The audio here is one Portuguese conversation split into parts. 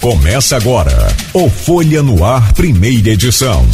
Começa agora o Folha no Ar, primeira edição.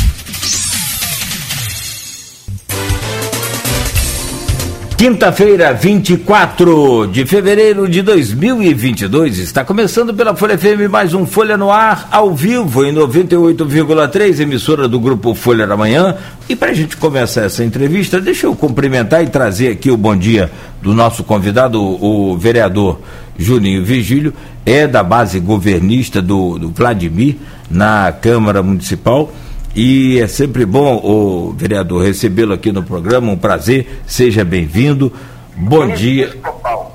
Quinta-feira, 24 de fevereiro de 2022, está começando pela Folha FM mais um Folha no Ar, ao vivo, em 98,3, emissora do grupo Folha da Manhã. E para a gente começar essa entrevista, deixa eu cumprimentar e trazer aqui o bom dia do nosso convidado, o vereador Juninho Vigílio, é da base governista do, do Vladimir, na Câmara Municipal e é sempre bom, o vereador, recebê-lo aqui no programa. Um prazer, seja bem-vindo. Bom dia.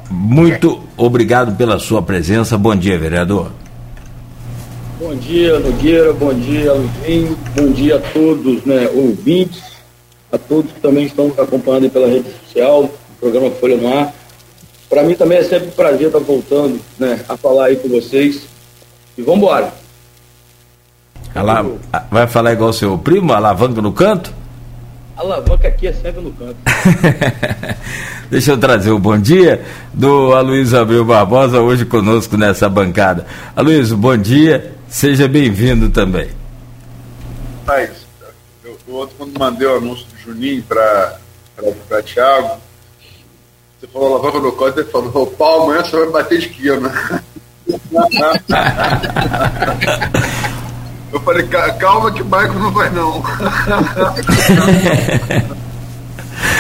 Muito obrigado pela sua presença. Bom dia, vereador. Bom dia, Nogueira. Bom dia, Luizinho. Bom dia a todos, né, ouvintes, a todos que também estão nos acompanhando pela rede social, o programa Folha no Ar. Para mim também é sempre um prazer estar voltando né, a falar aí com vocês. E vamos embora. Ala... Vai falar igual o seu primo, alavanca no canto? Alavanca aqui é sempre no canto. Deixa eu trazer o bom dia do Aloysio Abreu Barbosa, hoje conosco nessa bancada. Aloysio, bom dia, seja bem-vindo também. Mas, eu, o outro, quando mandei o anúncio do Juninho para o Thiago, você falou alavanca no canto, ele falou, pau, amanhã você vai bater esquina. Eu falei, calma que o Michael não vai não.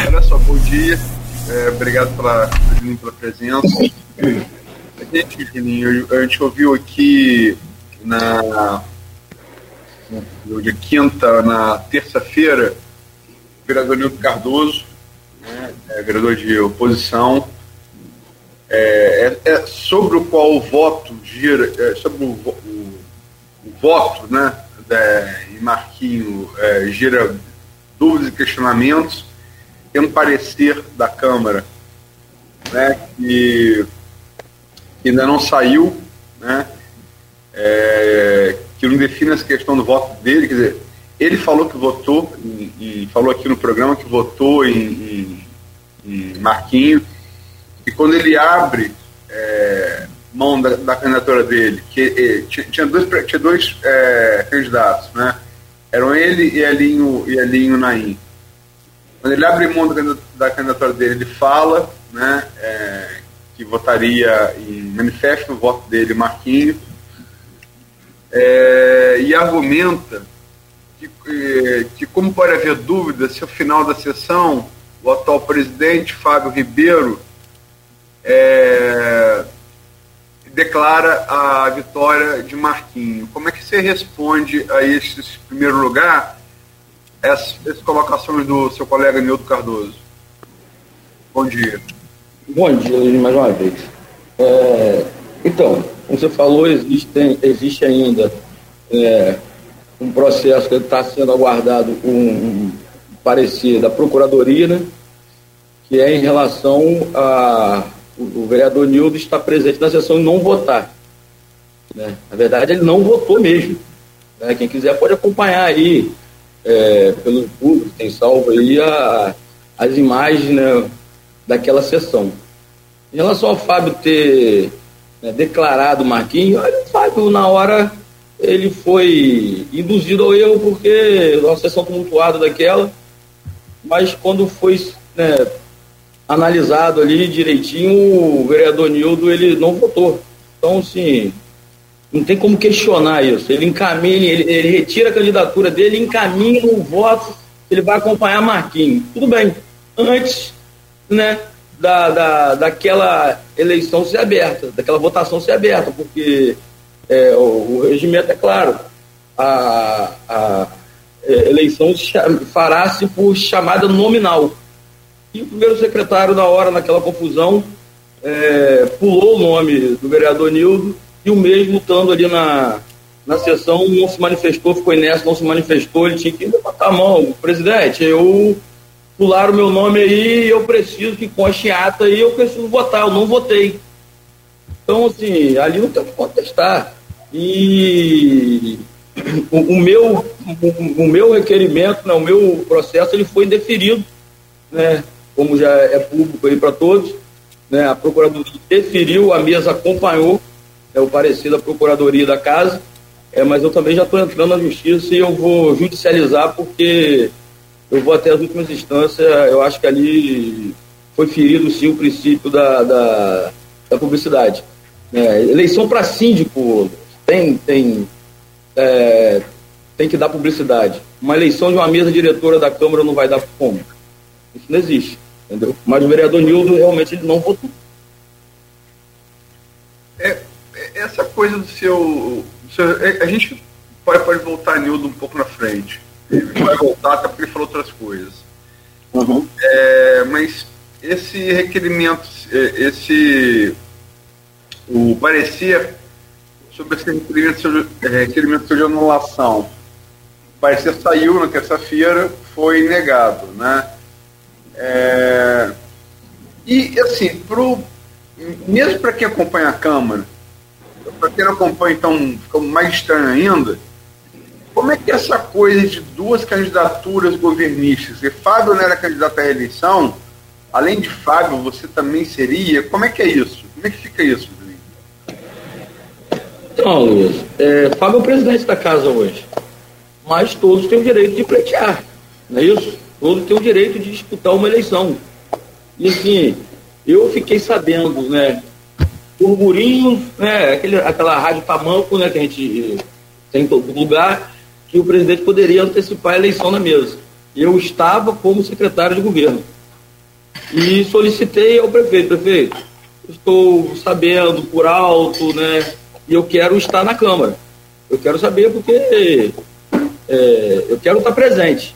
Olha só, bom dia. É, obrigado pela, pela presença. Gente, Juninho, a gente ouviu aqui na dia quinta, na terça-feira, o vereador Nilton Cardoso, né, é, vereador de oposição, é, é, é, sobre o qual o voto gira, é, sobre o, o o voto né, de, em Marquinho é, gera dúvidas e questionamentos. Tem um parecer da Câmara né, que, ainda não saiu, né, é, que não define essa questão do voto dele. Quer dizer, ele falou que votou, e falou aqui no programa que votou em, em, em Marquinho, e quando ele abre é, mão da, da candidatura dele, que eh, tinha dois, tinha dois é, candidatos, né? Eram ele e Elinho, e Elinho Naim. Quando ele abre mão da, da candidatura dele, ele fala né, é, que votaria em manifesto o voto dele, Marquinho, é, e argumenta que, que, como pode haver dúvida se ao final da sessão o atual presidente, Fábio Ribeiro, é, declara a vitória de Marquinho. Como é que você responde a esse primeiro lugar, essas, essas colocações do seu colega Nildo Cardoso? Bom dia. Bom dia, mais uma vez. É, então, como você falou, existe, existe ainda é, um processo que está sendo aguardado um, um parecer da Procuradoria, né, que é em relação a o, vereador Nildo está presente na sessão e não votar. Né? Na verdade, ele não votou mesmo. Né? Quem quiser pode acompanhar aí, é, pelo público, tem salvo aí a, as imagens né, daquela sessão. Em relação ao Fábio ter né, declarado o Marquinhos, olha, o Fábio, na hora, ele foi induzido ao erro porque uma sessão tumultuada daquela, mas quando foi né, analisado ali direitinho, o vereador Nildo ele não votou. Então, assim, não tem como questionar isso. Ele encaminha, ele, ele retira a candidatura dele, encaminha o voto, ele vai acompanhar Marquinhos. Tudo bem. Antes, né, da, da, daquela eleição ser aberta, daquela votação ser aberta, porque é, o, o, regimento é claro. A, a eleição fará-se por chamada nominal. E o primeiro secretário, na hora, naquela confusão, é, pulou o nome do vereador Nildo e o mesmo, estando ali na, na sessão, não se manifestou, ficou inércio, não se manifestou, ele tinha que levantar a mão. Presidente, eu pularam o meu nome aí, eu preciso que conste ata aí, eu preciso votar, eu não votei. Então, assim, ali não tem o que contestar. E o, o meu, o, o, meu requerimento, né, o meu processo, ele foi indeferido, né? como já é público aí para todos, né, a Procuradoria deferiu, a mesa acompanhou, é o parecer da Procuradoria da Casa, é, mas eu também já estou entrando na Justiça e eu vou judicializar porque eu vou até as últimas instâncias, eu acho que ali foi ferido sim o princípio da, da, da publicidade. É, eleição para síndico tem, tem, é, tem que dar publicidade. Uma eleição de uma mesa diretora da Câmara não vai dar como? Isso não existe, entendeu? Mas o vereador Nildo realmente ele não votou. É, é essa coisa do seu, do seu, é, a gente pode, pode voltar Nildo um pouco na frente. Ele vai voltar até porque ele falou outras coisas. Uhum. É, mas esse requerimento, é, esse o parecer sobre esse requerimento, é, de anulação, o parecer saiu na terça-feira, foi negado, né? É, e assim, pro, mesmo para quem acompanha a Câmara, para quem não acompanha, então fica mais estranho ainda, como é que essa coisa de duas candidaturas governistas, e Fábio não era candidato à reeleição, além de Fábio, você também seria, como é que é isso? Como é que fica isso? Então, Luiz, é, Fábio é o presidente da casa hoje, mas todos têm o direito de pleitear, não é isso? Todos têm o direito de disputar uma eleição. E assim, eu fiquei sabendo, né, burburinhos, né, aquele, aquela rádio tamanco, né, que a gente tem em todo lugar, que o presidente poderia antecipar a eleição na mesa. Eu estava como secretário de governo e solicitei ao prefeito, prefeito, estou sabendo por alto, né, e eu quero estar na Câmara. Eu quero saber porque é, eu quero estar presente,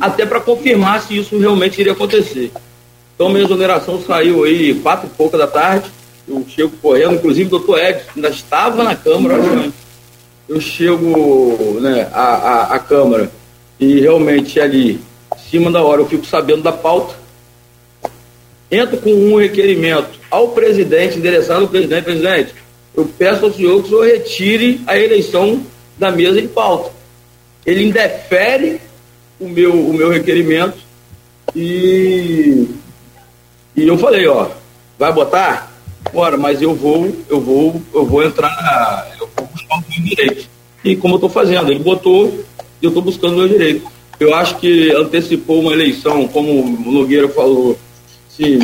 até para confirmar se isso realmente iria acontecer. Então, minha exoneração saiu aí quatro e pouca da tarde. Eu chego correndo, inclusive o doutor Edson ainda estava na Câmara. Né? Eu chego né, à, à, à Câmara e realmente ali, em cima da hora, eu fico sabendo da pauta. Entro com um requerimento ao presidente, endereçado ao presidente, presidente, eu peço ao senhor que o senhor retire a eleição da mesa em pauta. Ele indefere o meu, o meu requerimento e e eu falei, ó, vai botar? Bora, mas eu vou, eu vou, eu vou entrar, eu vou buscar o meu direito. E como eu estou fazendo, ele botou e eu estou buscando o meu direito. Eu acho que antecipou uma eleição, como o Nogueira falou, se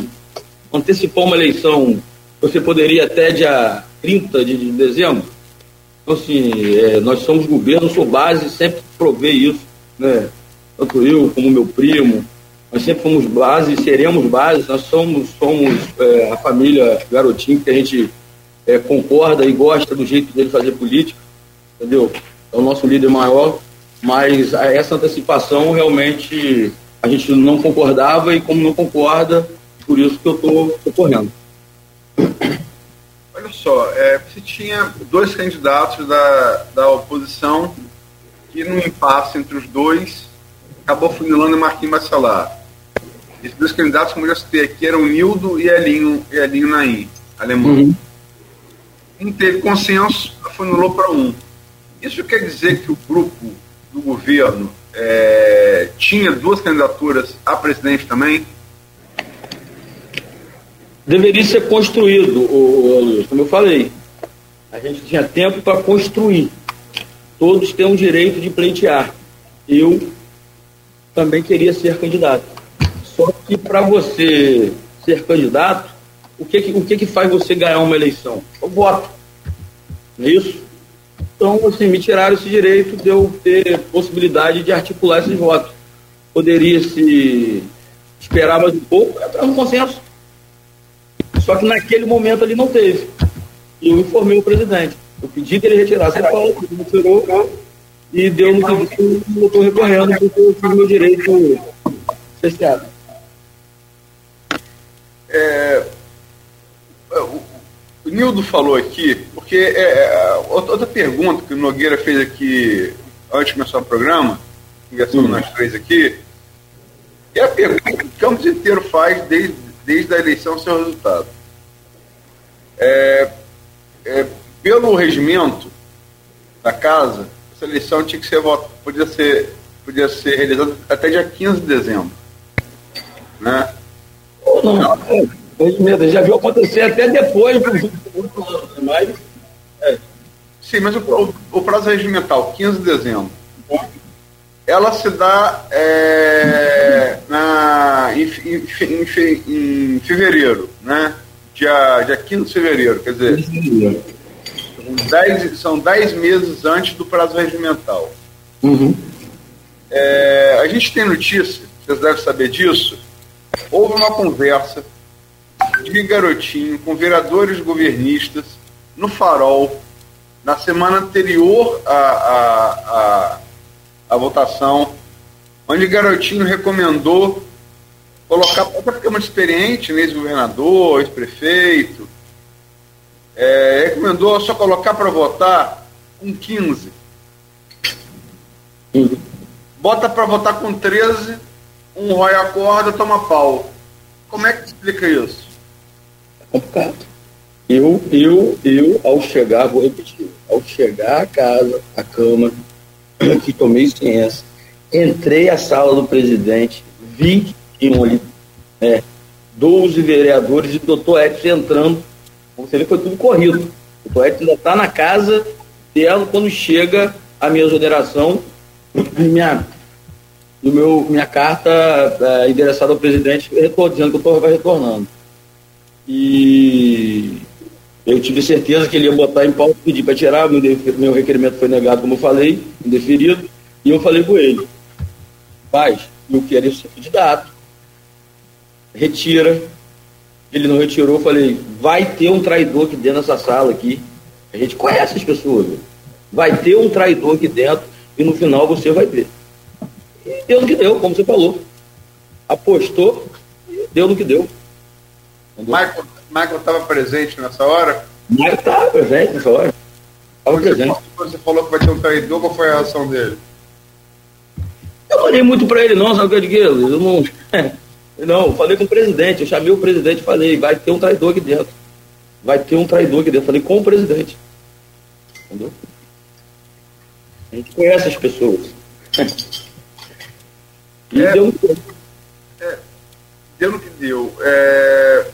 antecipou uma eleição, você poderia até dia 30 de, dezembro. Então, assim, é, nós somos governo, sou base, sempre provei isso, né? Tanto eu como meu primo, nós sempre fomos base, seremos base, nós somos, somos é, a família Garotinho, que a gente é, concorda e gosta do jeito dele fazer política, entendeu? É o nosso líder maior, mas essa antecipação realmente a gente não concordava e como não concorda, por isso que eu estou correndo. Olha só, é, você tinha dois candidatos da, da oposição que no impasse entre os dois acabou funilando Marquinhos Bacelar. Esses dois candidatos, como eu já citei aqui, eram Nildo e Elinho, e Elinho Naim, alemão. Uhum. Não teve consenso, afunilou para um. Isso quer dizer que o grupo do governo é, tinha duas candidaturas a presidente também? Deveria ser construído, o, como eu falei. A gente tinha tempo para construir. Todos têm o direito de pleitear. Eu também queria ser candidato. Só que para você ser candidato, o que, o que, que faz você ganhar uma eleição? O voto. Não é isso? Então, assim, me tiraram esse direito de eu ter possibilidade de articular esses votos. Poderia se esperar mais um pouco e entrar no consenso. Só que naquele momento ali não teve. E eu informei o presidente. Eu pedi que ele retirasse a pauta, ele retirou e deu no que eu estou recorrendo porque eu tive meu direito cerceado. É, o, o Nildo falou aqui, porque é, é outra pergunta que o Nogueira fez aqui antes de começar o programa, conversando nós três aqui, é a pergunta que o Campos inteiro faz desde, desde a eleição seu resultado. É, é, pelo regimento da casa, essa eleição tinha que ser podia ser podia ser realizada até dia 15 de dezembro. Né? Não, não. É, medo. Já viu acontecer até depois, mas Sim, mas o, o, prazo regimental, 15 de dezembro, ela se dá é, na, em, em, em, em, fevereiro, né? Dia, dia 15 de fevereiro, quer dizer, são 10 meses antes do prazo regimental. Uhum. É, a gente tem notícia, vocês devem saber disso, houve uma conversa de garotinho com vereadores governistas no Farol na semana anterior à, à, à, à votação, onde Garotinho recomendou colocar, até porque é muito experiente, né, ex-governador, ex-prefeito, é, recomendou só colocar para votar com 15. Bota para votar com 13, um rói a corda, toma pau. Como é que explica isso? É complicado. Eu, eu, eu, ao chegar, vou repetir, ao chegar à casa, à Câmara, que tomei ciência, entrei à sala do presidente, vi tinham ali é, 12 vereadores e o doutor Edson entrando. Você vê que foi tudo corrido. O doutor Edson ainda está na casa dela quando chega a minha exoneração minha, do meu, minha carta é, endereçada ao presidente, dizendo que eu estou retornando. E eu tive certeza que ele ia botar em pauta, pedir para tirar, meu, meu requerimento foi negado, como eu falei, indeferido, e eu falei com ele, paz, eu quero ser candidato, retira, ele não retirou, eu falei, vai ter um traidor aqui dentro dessa sala aqui, a gente conhece as pessoas, vai ter um traidor aqui dentro, e no final você vai ver. E deu no que deu, como você falou. Apostou, e deu no que deu. Michael, Michael estava presente nessa hora? Michael estava presente nessa hora. Estava presente. Você falou que vai ter um traidor, qual foi a reação dele? Eu não olhei muito para ele, não, sabe o que eu digo? Eu não. Não, eu falei com o presidente, eu chamei o presidente e falei, vai ter um traidor aqui dentro. Vai ter um traidor aqui dentro. Eu falei com o presidente. Entendeu? A gente conhece as pessoas. E é, deu no que deu. É, deu no que deu. É,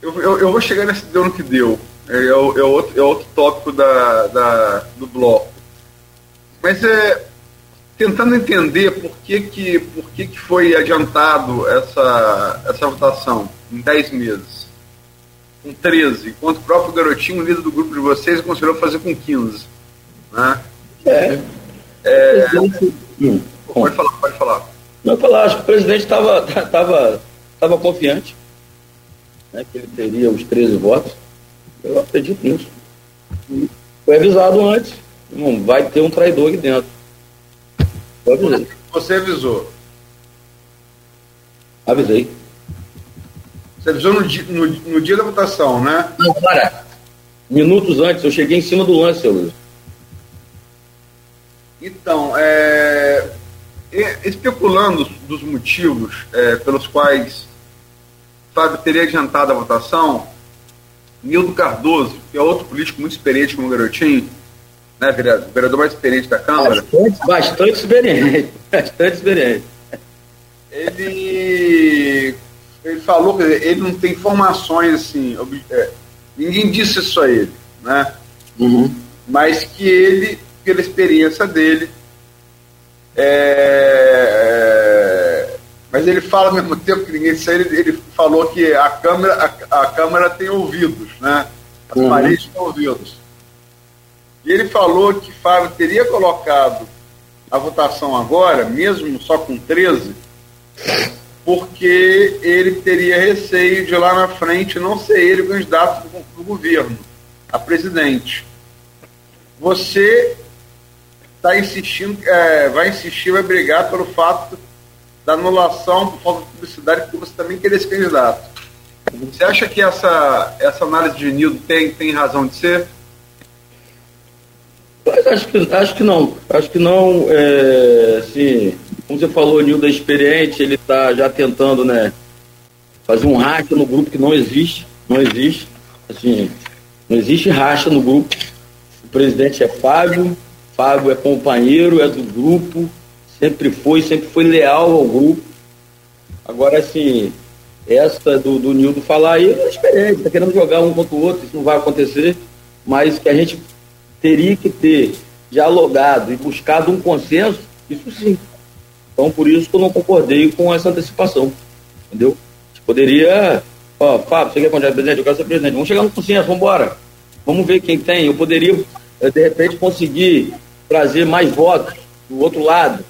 eu, eu, eu, vou chegar nesse deu no que deu. É, é, é, outro, é outro tópico da, da, do bloco. Mas é tentando entender por que, que, por que, que foi adiantado essa, essa votação em 10 meses. Com 13, enquanto o próprio garotinho, líder do grupo de vocês, considerou fazer com 15. Né? É. é... Hum, pode falar, pode falar. Não, falar, acho que o presidente estava tava, tava confiante né, que ele teria os 13 votos. Eu acredito nisso. Foi avisado antes. Não vai ter um traidor aqui dentro. Eu avisei. Você avisou? Avisei. Você avisou no dia, no, no dia da votação, né? Não, para. Minutos antes, eu cheguei em cima do lance, seu Luiz. Então, é, especulando dos motivos é, pelos quais Fábio teria adiantado a votação, Nildo Cardoso, que é outro político muito experiente como garotinho, né, vereador, vereador mais experiente da Câmara. Bastante, bastante experiente. Bastante experiente. Ele, ele falou que ele não tem informações assim. É, ninguém disse isso a ele, né? Uhum. Mas que ele, pela experiência dele, é, é mas ele fala ao mesmo tempo que ninguém sabe, ele, ele falou que a câmera, a, a câmera tem ouvidos, né? As uhum. paredes têm ouvidos. E ele falou que Fábio teria colocado a votação agora, mesmo só com 13, porque ele teria receio de lá na frente não ser ele o candidato do, do governo a presidente. Você está insistindo, é, vai insistir, vai brigar pelo fato da anulação por falta de publicidade, porque você também queria esse candidato. Você acha que essa, essa análise de Nildo tem, tem razão de ser? Acho que, acho que não. Acho que não. É, assim, como você falou, o Nildo é experiente, ele está já tentando né, fazer um racha no grupo que não existe. Não existe. Assim, não existe racha no grupo. O presidente é Fábio, Fábio é companheiro, é do grupo sempre foi, sempre foi leal ao grupo. Agora, assim, essa do, do Nildo falar aí é experiente, tá querendo jogar um contra o outro, isso não vai acontecer, mas que a gente teria que ter dialogado e buscado um consenso, isso sim. Então, por isso que eu não concordei com essa antecipação. Entendeu? Poderia. Ó, Fábio, você quer candidato presidente? Eu quero ser presidente. Vamos chegar no consenso, vamos embora. Vamos ver quem tem. Eu poderia, eh, de repente, conseguir trazer mais votos do outro lado.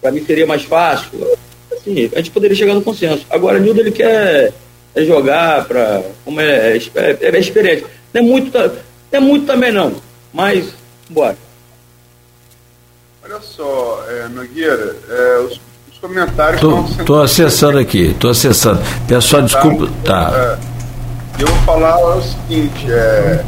Para mim seria mais fácil. Assim, a gente poderia chegar no consenso. Agora, Nildo, ele quer jogar para. Como é, é, é, é experiente. Não é muito, não é muito também, não. Mas, bora. Olha só, é, Nogueira, é, os, os, comentários tô, estão Estou acessando aqui, estou acessando. Pessoal, tá, desculpa. Tá. É, eu vou falar o seguinte, é,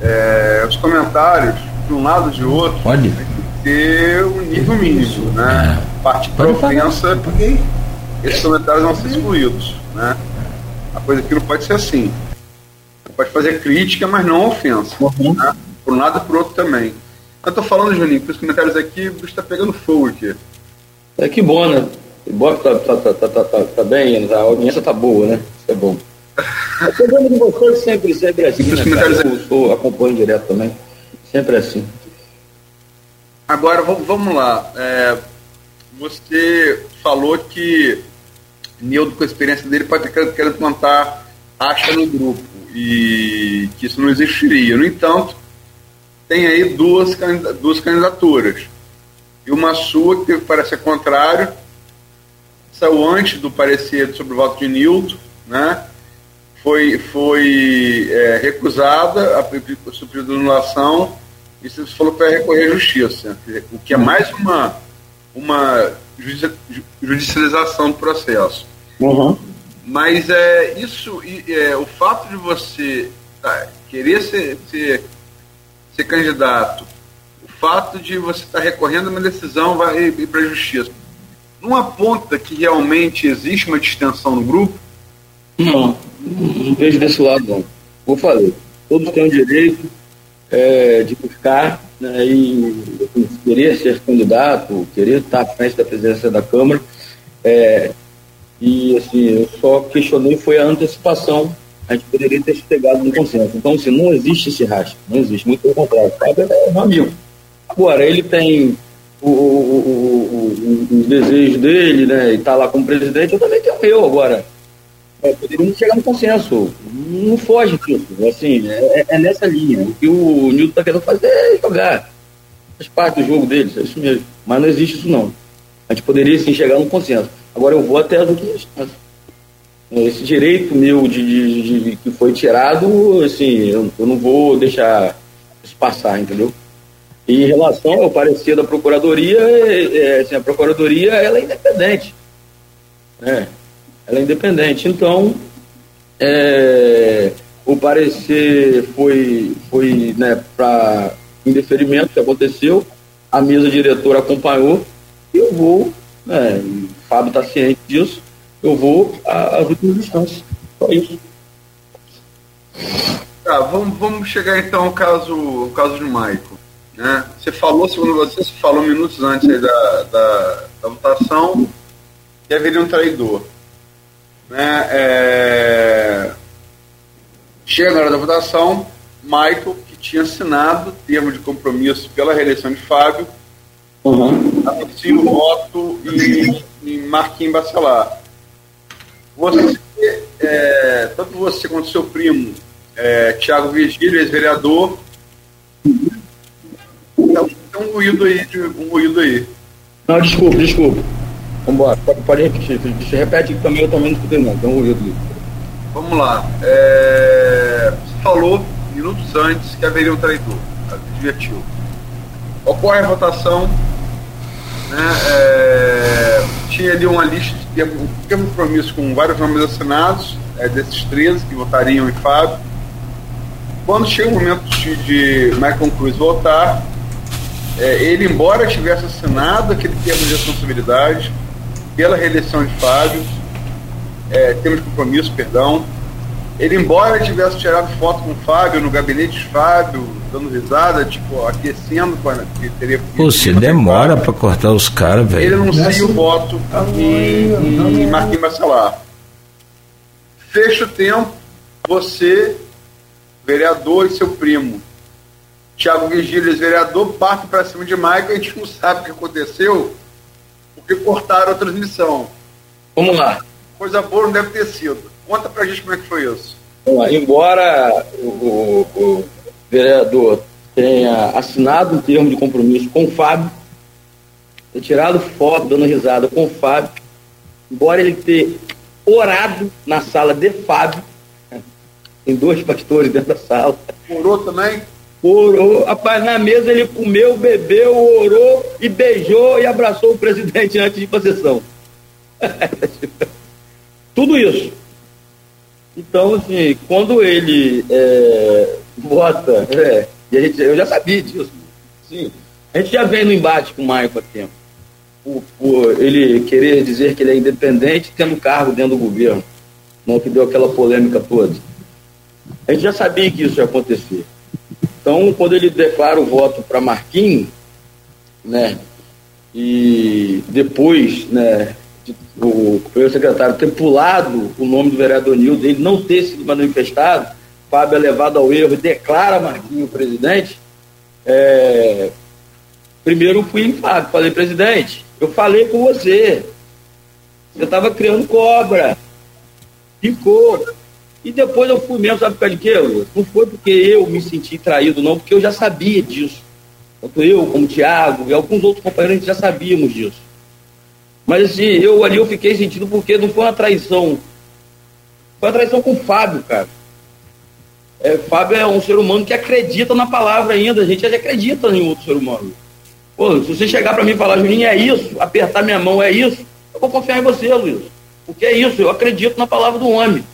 é, os comentários, de um lado e de outro, Pode. tem que ter um nível mínimo, né? É. Parte para ofensa, esses comentários vão ser excluídos, né? A coisa aqui não pode ser assim. Você pode fazer crítica, mas não ofensa. Uhum. Né? Por um lado e por outro também. Eu tô falando, Juninho, que os comentários aqui, o bicho tá pegando fogo aqui. É que bom, né? Que bom que tá, tá, tá, tá, tá, tá bem, a audiência tá boa, né? Isso é bom. O programa de vocês sempre, sempre assim, né, Eu sou, acompanho direto também. Sempre assim. Agora, vamos lá. É, você falou que Nildo, com a experiência dele, pode ter querendo plantar acha no grupo e que isso não existiria. No entanto, tem aí duas, duas candidaturas. E uma sua, que parece contrário, saiu antes do parecer sobre o voto de Nilton, né? foi, foi é, recusada a pedido de anulação e você falou vai recorrer à justiça, o que é mais uma, uma judicialização do processo. Uhum. Mas é, isso, é, o fato de você tá, querer ser, ser ser candidato, o fato de você estar recorrendo a uma decisão vai ir para a justiça, não aponta que realmente existe uma distensão no grupo? Não, não vejo desse lado não. Vou falar, todos têm o direito é, de buscar né, e querer ser candidato, querer estar à frente da presidência da Câmara. É, e assim, eu só questionei foi a antecipação a gente poderia ter chegado no consenso. Então, assim, não existe esse rastro, não existe, muito pelo contrário. O Fábio é um amigo. Agora, ele tem o, o, o, os desejos dele, né, e está lá como presidente, eu também tenho o meu agora. É, poderíamos chegar no consenso. Não foge disso. Assim, é, é nessa linha. O que o Nilton está querendo fazer é jogar. Faz parte do jogo deles, é isso mesmo. Mas não existe isso não. A gente poderia sim chegar no consenso. Agora eu vou até as últimas esse direito meu de, de, de, que foi tirado, assim, eu, eu, não vou deixar isso passar, entendeu? E em relação ao parecer da procuradoria, é, é, assim, a procuradoria ela é independente, né? Ela é independente, então é, o parecer foi, foi né, para indeferimento que aconteceu, a mesa diretora acompanhou, e eu vou, né, o Fábio está ciente disso, eu vou às últimas instâncias. Só isso. Tá, vamos, vamos chegar então ao caso, ao caso de Maico. Né? Você falou, segundo você, você falou minutos antes da, da, da, votação que haveria um traidor. Né? É... Chega na hora da votação, Michael, que tinha assinado termo de compromisso pela reeleição de Fábio, uhum. anuncia o voto em, em Marquinhos Bacelar. Você, é, tanto você quanto seu primo, é, Tiago Virgílio, ex-vereador, então, tem um ruído aí, um ruído aí. Não, desculpa, desculpa. Vambora, pode, pode repetir. Você repete que também eu também não escutei não, tem um ruído ali. Vamos lá. É, você falou minutos antes que haveria um traidor. Advertiu. Ocorre a votação. Né, é, tinha ali uma lista de um compromisso com vários nomes assinados, é, desses 13 que votariam em Fábio. Quando chega o momento de, de Michael Cruz votar, é, ele, embora tivesse assinado aquele termo de responsabilidade pela reeleição de Fábio, é, termo de compromisso, perdão, ele, embora tivesse tirado foto com o Fábio, no gabinete de Fábio, dando risada, tipo, aquecendo quando que teria. Pô, se demora para cortar os caras, velho. Ele anuncia o voto em, em Marquinhos Bacelar. Fecha o tempo, você, vereador e seu primo, Tiago Vigílias, vereador, parte para cima de Maicon, a gente não sabe o que aconteceu, porque cortaram a transmissão. Vamos lá. Coisa boa não deve ter sido. Conta pra gente como é que foi isso. Lá. Embora o, o, o vereador tenha assinado um termo de compromisso com o Fábio, tenha tirado foto dando risada com o Fábio, embora ele ter orado na sala de Fábio, tem dois pastores dentro da sala. Orou também? Orou. Rapaz, na mesa ele comeu, bebeu, orou e beijou e abraçou o presidente antes de ir para a sessão. Tudo isso. Então, assim, quando ele é, vota, é, e a gente, eu já sabia disso. Sim, a gente já vem no embate com o Maicon há tempo. Por, por, ele querer dizer que ele é independente tendo cargo dentro do governo. Não que deu aquela polêmica toda. A gente já sabia que isso ia acontecer. Então, quando ele declara o voto para Marquinhos, né, e depois, né, o primeiro secretário ter pulado o nome do vereador Nildo, ele não ter sido manifestado, Fábio é levado ao erro e declara Marquinhos presidente, é, primeiro fui em Fábio, falei, presidente, eu falei com você, você estava criando cobra, ficou. E depois eu fui mesmo, sabe por causa de quê? Não foi porque eu me senti traído, não, porque eu já sabia disso. Tanto eu, como o Thiago e alguns outros companheiros, já sabíamos disso. Mas assim, eu ali eu fiquei sentindo porque não foi uma traição. Foi uma traição com o Fábio, cara. É, Fábio é um ser humano que acredita na palavra ainda. A gente acredita em outro ser humano. Pô, se você chegar para mim e falar, Juninho, é isso, apertar minha mão é isso, eu vou confiar em você, Luiz. Porque é isso, eu acredito na palavra do homem.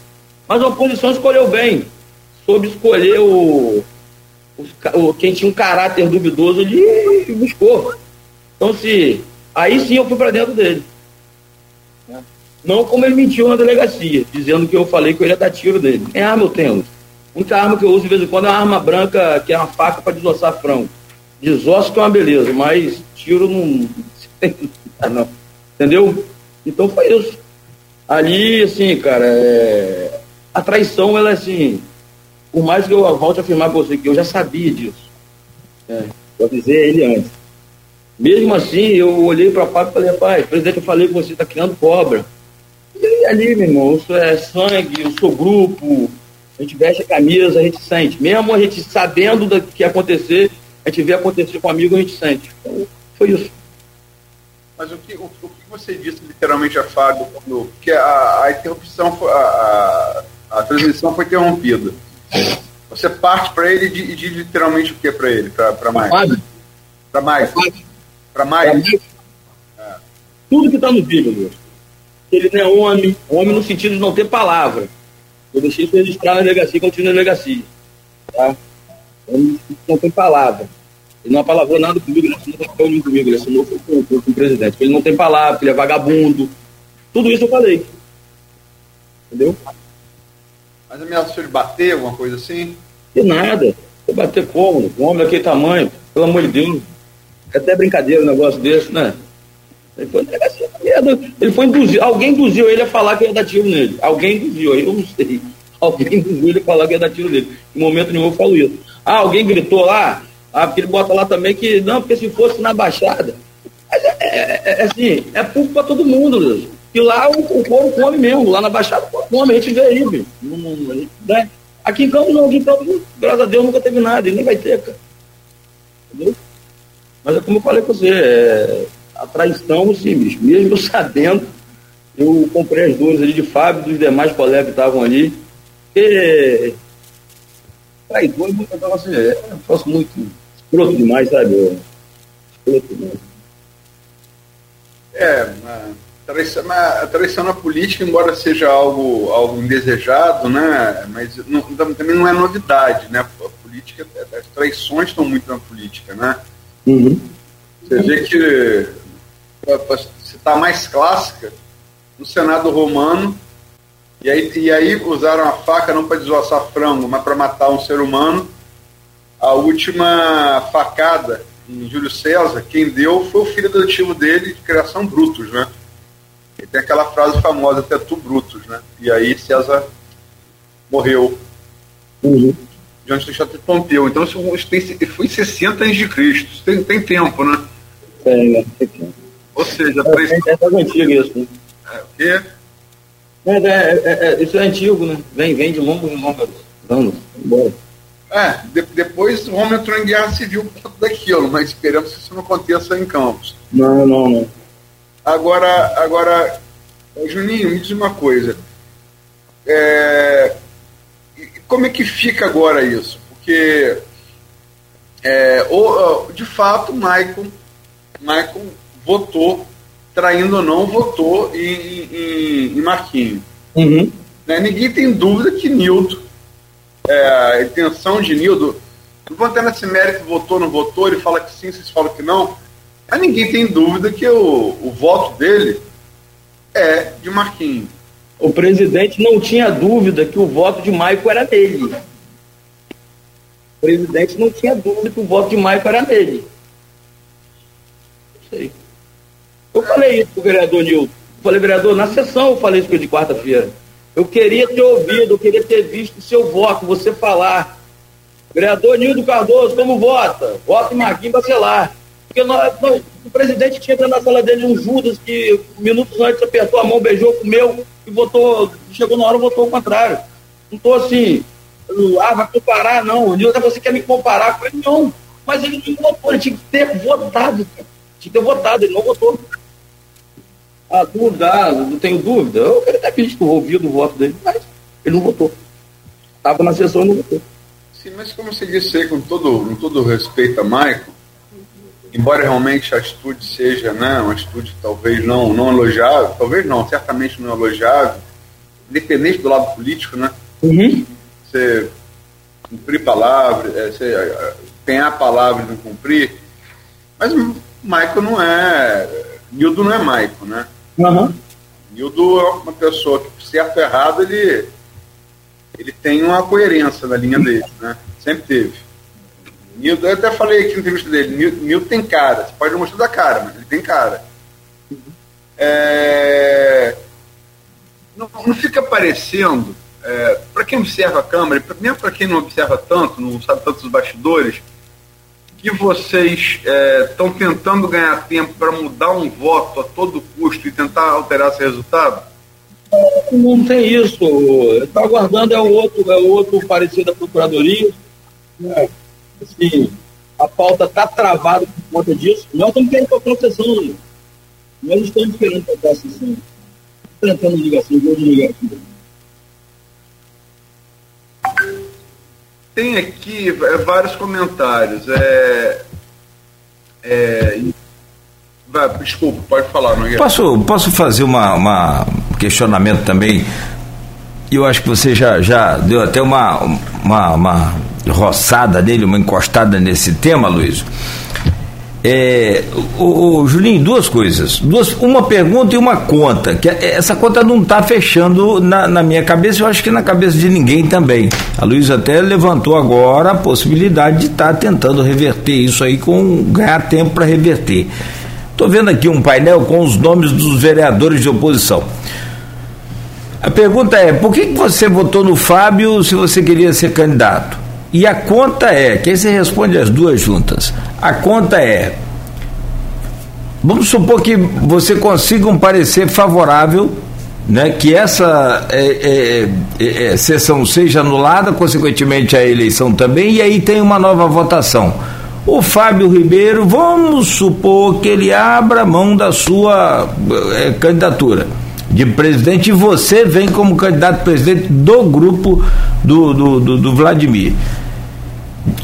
Mas a oposição escolheu bem. Soube escolher o, o, o quem tinha um caráter duvidoso, ele buscou. Então, se. Aí sim eu fui para dentro dele. Não como ele mentiu na delegacia, dizendo que eu falei que eu ia dar tiro dele. Nem arma eu tenho. A única arma que eu uso de vez em quando é uma arma branca, que é uma faca para desossar frango. Desosso que é uma beleza, mas tiro não. não. Entendeu? Então foi isso. Ali, assim, cara, é a traição, ela é assim, por mais que eu volte a afirmar para você que eu já sabia disso, é, a ele antes. Mesmo assim, eu olhei para o Fábio e falei, pai, presidente, eu falei que você está criando cobra. E ali, meu irmão, isso é sangue, eu sou grupo, a gente veste a camisa, a gente sente. Mesmo a gente sabendo do que ia acontecer, a gente vê acontecer com um amigo, a gente sente. Então, foi isso. Mas o que, o, o que você disse literalmente a Fábio, quando, que a, a interrupção, foi, a, a transmissão foi interrompida. Você parte para ele e diz literalmente o que para ele, para mais? Para mais. Para mais. É. Tudo que está no vídeo, Deus. Ele não é homem, homem no sentido de não ter palavra. Eu deixei isso registrar na delegacia, continua na delegacia. Tá? Homem não tem palavra. Ele não palavrou nada comigo, ele assinou com comigo, ele assinou com, com, com o presidente. Ele não tem palavra, ele é vagabundo. Tudo isso eu falei. Entendeu? Mas ameaçou de bater, alguma coisa assim? De nada. Vou bater como? Um homem daquele tamanho, pelo amor de Deus. É até brincadeira um negócio desse, né? Ele foi, ele foi induzido, alguém induziu ele a falar que ia dar tiro nele. Alguém induziu, eu não sei. Alguém induziu ele a falar que ia dar tiro nele. Em momento nenhum eu falo isso. Ah, alguém gritou lá? Ah, porque ele bota lá também que, não, porque se fosse na Baixada. Mas é, é, é assim, é público para todo mundo, Deus. E lá o, o couro come mesmo, lá na Baixada o couro come, a gente vê aí, viu? Né? Aqui em Campos não, aqui em Campos, graças a Deus, nunca teve nada, e nem vai ter, cara. Entendeu? Mas é como eu falei com você, é, a traição, sim, bicho, mesmo sabendo, eu comprei as dores ali de Fábio e dos demais colegas que estavam ali, porque traidor é muito assim, é, faço muito escroto demais, sabe? Escroto demais. É, traição, a traição na política, embora seja algo, algo indesejado, né? Mas não, também não é novidade, né? A política, as traições estão muito na política, né? Uhum. Você vê que, para citar mais clássica, no Senado Romano, e aí, e aí usaram a faca não para desossar frango, mas para matar um ser humano. A última facada em Júlio César, quem deu foi o filho adotivo dele, de criação Brutus, né? E tem aquela frase famosa, até tu Brutus, né? E aí César morreu. Uhum. Diante do Estado de Pompeu. Então isso, foi 60 antes de Cristo. Tem, tem tempo, né? Tem, né? Tem tempo. Ou seja, é, três... é, é antigo isso, né? É, o quê? É, é, é, isso é antigo, né? Vem, vem de longos e longos anos. É, de, depois o homem entrou em guerra civil por conta daquilo, mas esperamos que isso não aconteça em Campos. Não, não, não. Agora, agora, Juninho, me diz uma coisa. É, como é que fica agora isso? Porque, é, ou, de fato, Michael, Michael votou, traindo ou não, votou em, em, em Marquinhos. Uhum. Né? Ninguém tem dúvida que Nildo é, a intenção de Nildo, não vou entrar nesse mérito, votou, não votou, ele fala que sim, vocês falam que não, mas ninguém tem dúvida que o, o voto dele é de Marquinhos. O presidente não tinha dúvida que o voto de Maico era dele. O presidente não tinha dúvida que o voto de Maico era dele. Eu falei isso pro vereador Nilton. Falei, vereador, na sessão eu falei isso de quarta-feira. Eu queria ter ouvido, eu queria ter visto o seu voto, você falar. Vereador Nildo Cardoso, como vota? Vota em Marquinhos Bacelar. Porque nós, nós, o presidente tinha na sala dele um Judas que minutos antes apertou a mão, beijou, comeu e votou, chegou na hora e votou o contrário. Não estou assim, ah, vai comparar, não. O Nildo, você quer me comparar com ele? Não. Mas ele não votou, ele tinha que ter votado. Tinha que ter votado, ele não votou. A dúvida, ah, não tenho dúvida. Eu queria ter visto ouvido o voto dele, mas ele não votou. Estava na sessão e não votou. Sim, mas como você disse com todo, com todo respeito a Michael, embora realmente a atitude seja né, uma atitude talvez não, não elogiável, talvez não, certamente não elogiável, independente do lado político, né? Uhum. Você cumprir palavras, é, você é, tem a palavra e não cumprir, mas Michael não é. Nildo não é Michael, né? Uhum. Nildo é uma pessoa que, certo ou errado, ele, ele tem uma coerência na linha dele, né? Sempre teve. Nildo, eu até falei aqui na entrevista dele, Nildo, tem cara, você pode não mostrar da cara, mas ele tem cara. É... Não, não, fica parecendo, é, para quem observa a Câmara, mesmo para quem não observa tanto, não sabe tanto dos bastidores, que vocês estão é, tentando ganhar tempo para mudar um voto a todo custo e tentar alterar esse resultado? Não tem isso. Está aguardando é o outro, é o outro parecer da Procuradoria. É, assim, a pauta está travada por conta disso. Nós estamos querendo para concessão. Nós estamos querendo para a sessão. Tentando ligação, vou desligar aqui. Tem aqui é, vários comentários. É, é, desculpa, pode falar. Não posso, posso fazer uma, uma questionamento também? Eu acho que você já, já deu até uma, uma, uma roçada nele, uma encostada nesse tema, Luiz. É, o, o, Julinho, duas coisas. Duas, uma pergunta e uma conta. Que é, essa conta não está fechando na, na, minha cabeça, eu acho que na cabeça de ninguém também. A Luiz até levantou agora a possibilidade de estar tá tentando reverter isso aí, com ganhar tempo para reverter. Estou vendo aqui um painel com os nomes dos vereadores de oposição. A pergunta é: por que você votou no Fábio se você queria ser candidato? E a conta é, que aí você responde as duas juntas. A conta é, vamos supor que você consiga um parecer favorável, né, que essa é, é, é, é sessão seja anulada, consequentemente a eleição também, e aí tem uma nova votação. O Fábio Ribeiro, vamos supor que ele abra mão da sua é, candidatura de presidente e você vem como candidato presidente do grupo do, do, do, do Vladimir.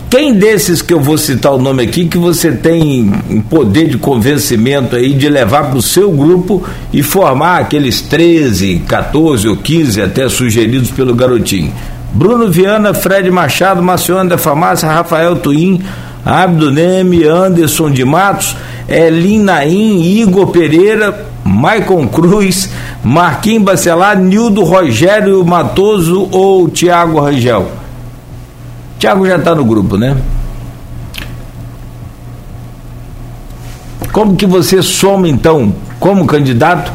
Quem desses que eu vou citar o nome aqui que você tem poder de convencimento aí de levar para o seu grupo e formar aqueles 13, 14 ou 15 até sugeridos pelo garotinho? Bruno Viana, Fred Machado, Marciano da Farmácia, Rafael Tuim, Abdo Neme, Anderson de Matos, Elin Naim, Igor Pereira, Maicon Cruz, Marquinhos Bacelar, Nildo Rogério Matoso ou Tiago Rangel? Tiago já está no grupo, né? Como que você soma, então, como candidato,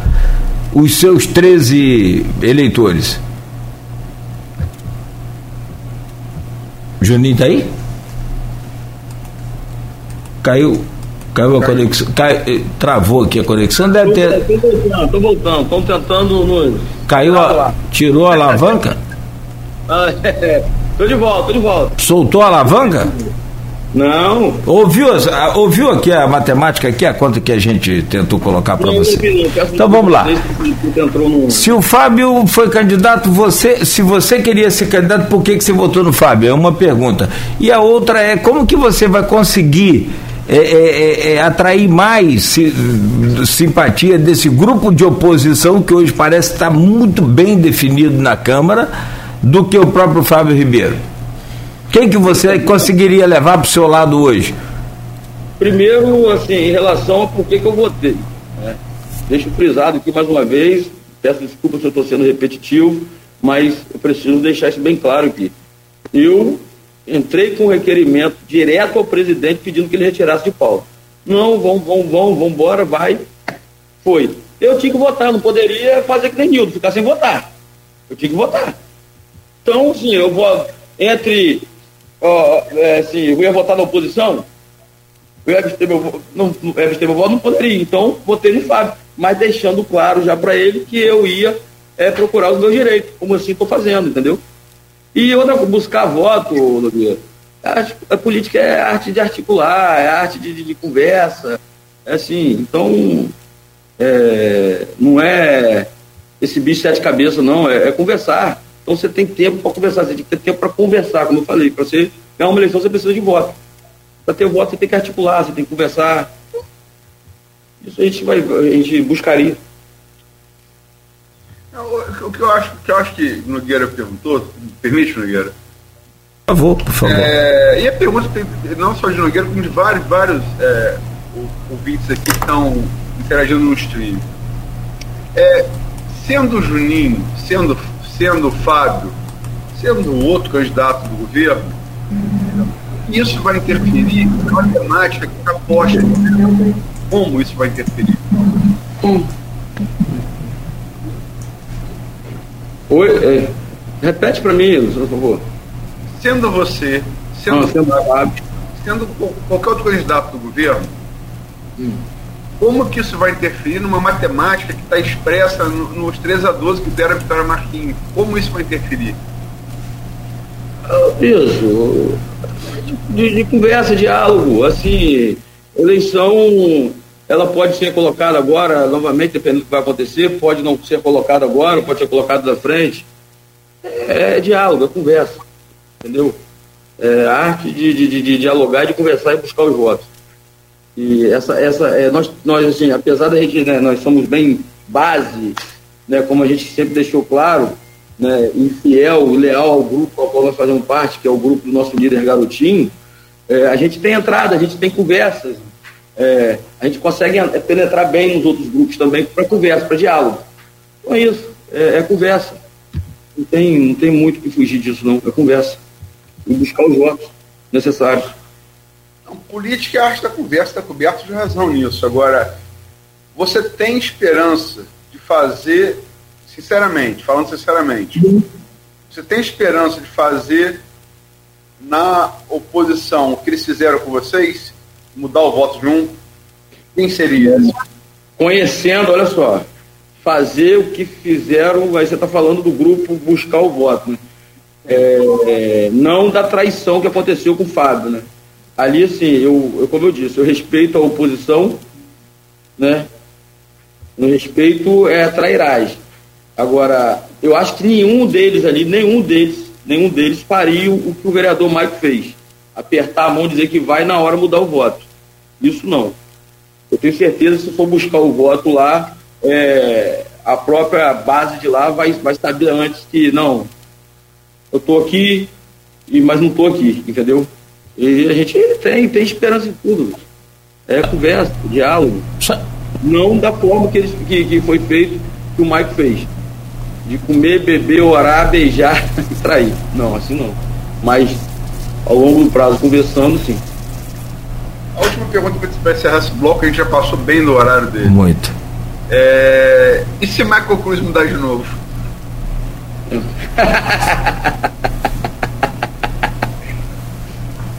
os seus 13 eleitores? Juninho tá aí? Caiu. Caiu a conexão. Cai, eh, travou aqui a conexão. Deve ter. Estou voltando, estou voltando. Estão tentando nos. Caiu a. Tirou a alavanca? Ah, é. Tô de volta, tô de volta. Soltou a alavanca? Não. Ouviu, ouviu aqui a matemática aqui, a conta que a gente tentou colocar para você? Então vamos lá. Se o Fábio foi candidato, você, se você queria ser candidato, por que, que você votou no Fábio? É uma pergunta. E a outra é como que você vai conseguir é, é, é, é atrair mais si, simpatia desse grupo de oposição que hoje parece estar muito bem definido na Câmara do que o próprio Fábio Ribeiro? Quem que você conseguiria levar para o seu lado hoje? Primeiro, assim, em relação a por que, que eu votei. Né? Deixo frisado aqui mais uma vez, peço desculpas se eu estou sendo repetitivo, mas eu preciso deixar isso bem claro aqui. Eu entrei com um requerimento direto ao presidente pedindo que ele retirasse de pauta. Não, vão, vão, vão, vão embora, vai. Foi. Eu tinha que votar, não poderia fazer que nem Nildo, ficar sem votar. Eu tinha que votar. Então, sim, eu vou entre ó, é, assim, eu ia votar na oposição, eu ia abster meu, não, ia abster meu voto, não poderia. Então, votei no Fábio, mas deixando claro já para ele que eu ia é, procurar os meus direitos, como assim estou fazendo, entendeu? E outra, buscar voto, Nogueira. A, a, política é arte de articular, é arte de, de, de conversa, é assim, então é, não é esse bicho sete cabeças, não, é, é conversar. Então você tem tempo para conversar, você tem que ter tempo para conversar, como eu falei. Para você ganhar uma eleição, você precisa de voto. Para ter voto, você tem que articular, você tem que conversar. Isso a gente, vai, a gente buscaria. O que eu acho que, eu acho que Nogueira perguntou, permite, Nogueira? Por favor, por favor. É, e a pergunta tem, não só de Nogueira, como de vários, vários é, ouvintes aqui que estão interagindo no stream. É, sendo o Juninho, sendo sendo o Fábio, sendo o outro candidato do governo, isso vai interferir na matemática que está posta. Como isso vai interferir? Oi, é, repete para mim, por favor. Sendo você, sendo, ah, sendo, sendo qualquer outro candidato do governo, hum como que isso vai interferir numa matemática que está expressa nos 3 a 12 que deram a Vitória Marquinhos? Como isso vai interferir? Isso, de, de conversa, diálogo, assim, eleição ela pode ser colocada agora, novamente, dependendo do que vai acontecer, pode não ser colocada agora, pode ser colocada da frente. É, é diálogo, é conversa, entendeu? É arte de, de, de, de dialogar, de conversar e buscar os votos. E essa, essa é, nós, nós, assim, apesar da gente, né, nós somos bem base, né, como a gente sempre deixou claro, né, infiel e leal ao grupo ao qual nós fazemos parte, que é o grupo do nosso líder Garotinho, é, a gente tem entrada, a gente tem conversas, é, a gente consegue penetrar bem nos outros grupos também para conversa, para diálogo. Então é isso, é, é, conversa. Não tem, não tem muito que fugir disso, não, é conversa. E buscar os votos necessários. Política é a arte da conversa, está coberto de razão nisso. Agora, você tem esperança de fazer, sinceramente, falando sinceramente, você tem esperança de fazer na oposição o que eles fizeram com vocês? Mudar o voto de um? Quem seria? Conhecendo, olha só, fazer o que fizeram, aí você está falando do grupo buscar o voto, né? É, não da traição que aconteceu com o Fábio, né? Ali, assim, eu, eu, como eu disse, eu respeito a oposição, né? No respeito é trairagem. Agora, eu acho que nenhum deles ali, nenhum deles, nenhum deles faria o que o vereador Maico fez. Apertar a mão e dizer que vai na hora mudar o voto. Isso não. Eu tenho certeza que se for buscar o voto lá, é, a própria base de lá vai, vai saber antes que, não, eu estou aqui, mas não estou aqui, entendeu? E a gente tem, tem esperança em tudo. É conversa, diálogo. Não da forma que, eles, que, que foi feito, que o Mike fez. De comer, beber, orar, beijar e trair. Não, assim não. Mas ao longo do prazo, conversando, sim. A última pergunta para encerrar esse bloco, a gente já passou bem do horário dele. Muito. É... E se Michael Cruz mudar de novo?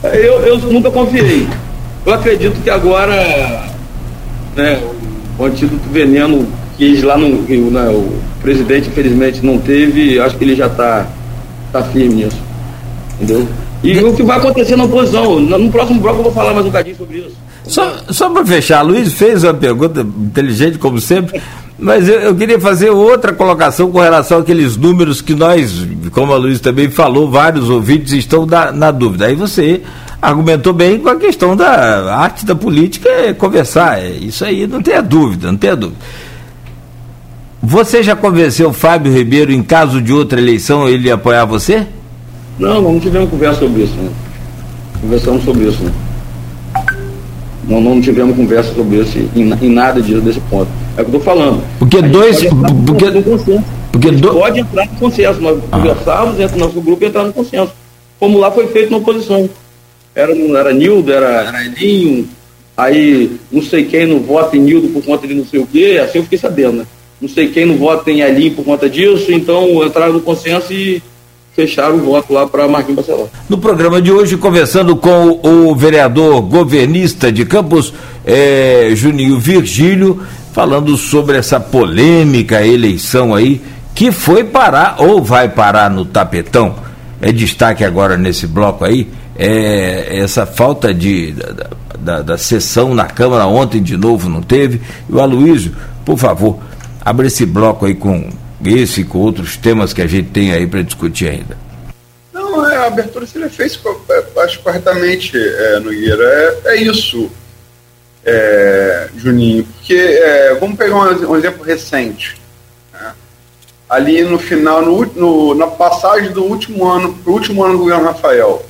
Eu, eu nunca confiei. Eu acredito que agora né, o antídoto veneno que lá no, né, o presidente infelizmente não teve, acho que ele já está tá firme nisso. Entendeu? E o que vai acontecer na oposição? No próximo bloco eu vou falar mais um bocadinho sobre isso. Só, só para fechar, Luiz fez uma pergunta inteligente, como sempre, mas eu, eu, queria fazer outra colocação com relação àqueles números que nós, como a Luiz também falou, vários ouvintes estão na, na dúvida. Aí você argumentou bem com a questão da arte da política é conversar. É isso aí, não tenha dúvida, não tenha dúvida. Você já convenceu o Fábio Ribeiro, em caso de outra eleição, ele apoiar você? Não, não tivemos conversa sobre isso. Né? Conversamos sobre isso. Né? Não, não tivemos conversa sobre isso em, em nada disso, desse ponto. É o que eu estou falando. Porque dois. Porque, porque do... pode entrar no consenso. Nós ah. conversávamos dentro do nosso grupo e entrar no consenso. Como lá foi feito na oposição. Era, era Nildo, era, era Elinho, aí não sei quem não vota em Nildo por conta de não sei o quê, assim eu fiquei sabendo, né? Não sei quem não vota em Elinho por conta disso, então entraram no consenso e fecharam o voto lá para Marquinhos Bacelar. No programa de hoje, conversando com o vereador governista de Campos, é, Juninho Virgílio, falando sobre essa polêmica eleição aí, que foi parar ou vai parar no tapetão. É destaque agora nesse bloco aí, é essa falta de, da, da, da sessão na Câmara ontem de novo não teve. E o Aloysio, por favor, abre esse bloco aí com esse e com outros temas que a gente tem aí para discutir ainda. Não, é, a abertura se ele fez, acho corretamente, é, Nogueira. É, é isso, é, Juninho. Porque, é, vamos pegar um, um exemplo recente. Né? Ali no final, no, no, na passagem do último ano, para o último ano do governo Rafael,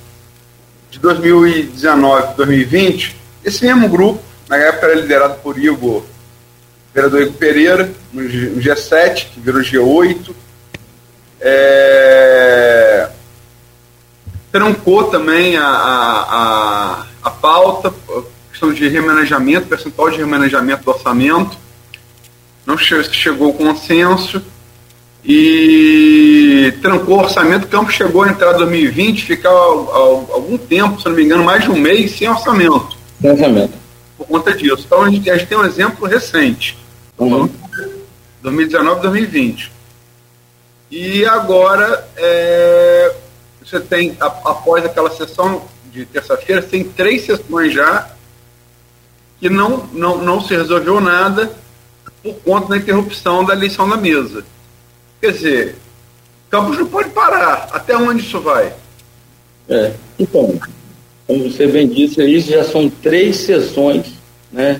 de 2019 2020, esse mesmo grupo, na época era liderado por Igor vereador Igor Pereira, no G7, que virou G8. É, trancou também a, a, a, pauta, questão de remanejamento, percentual de remanejamento do orçamento. Não chegou ao consenso e trancou o orçamento. O campo chegou a entrar em 2020, ficar algum tempo, se não me engano, mais de um mês sem orçamento. Orçamento. Por conta disso. Então a gente, a gente tem um exemplo recente. Uhum. 2019 2020. E agora, é, você tem, a, após aquela sessão de terça-feira, tem três sessões já que não, não, não se resolveu nada por conta da interrupção da eleição da mesa. Quer dizer, Campos não pode parar. Até onde isso vai? É, então, como você bem disse, aí já são três sessões, né?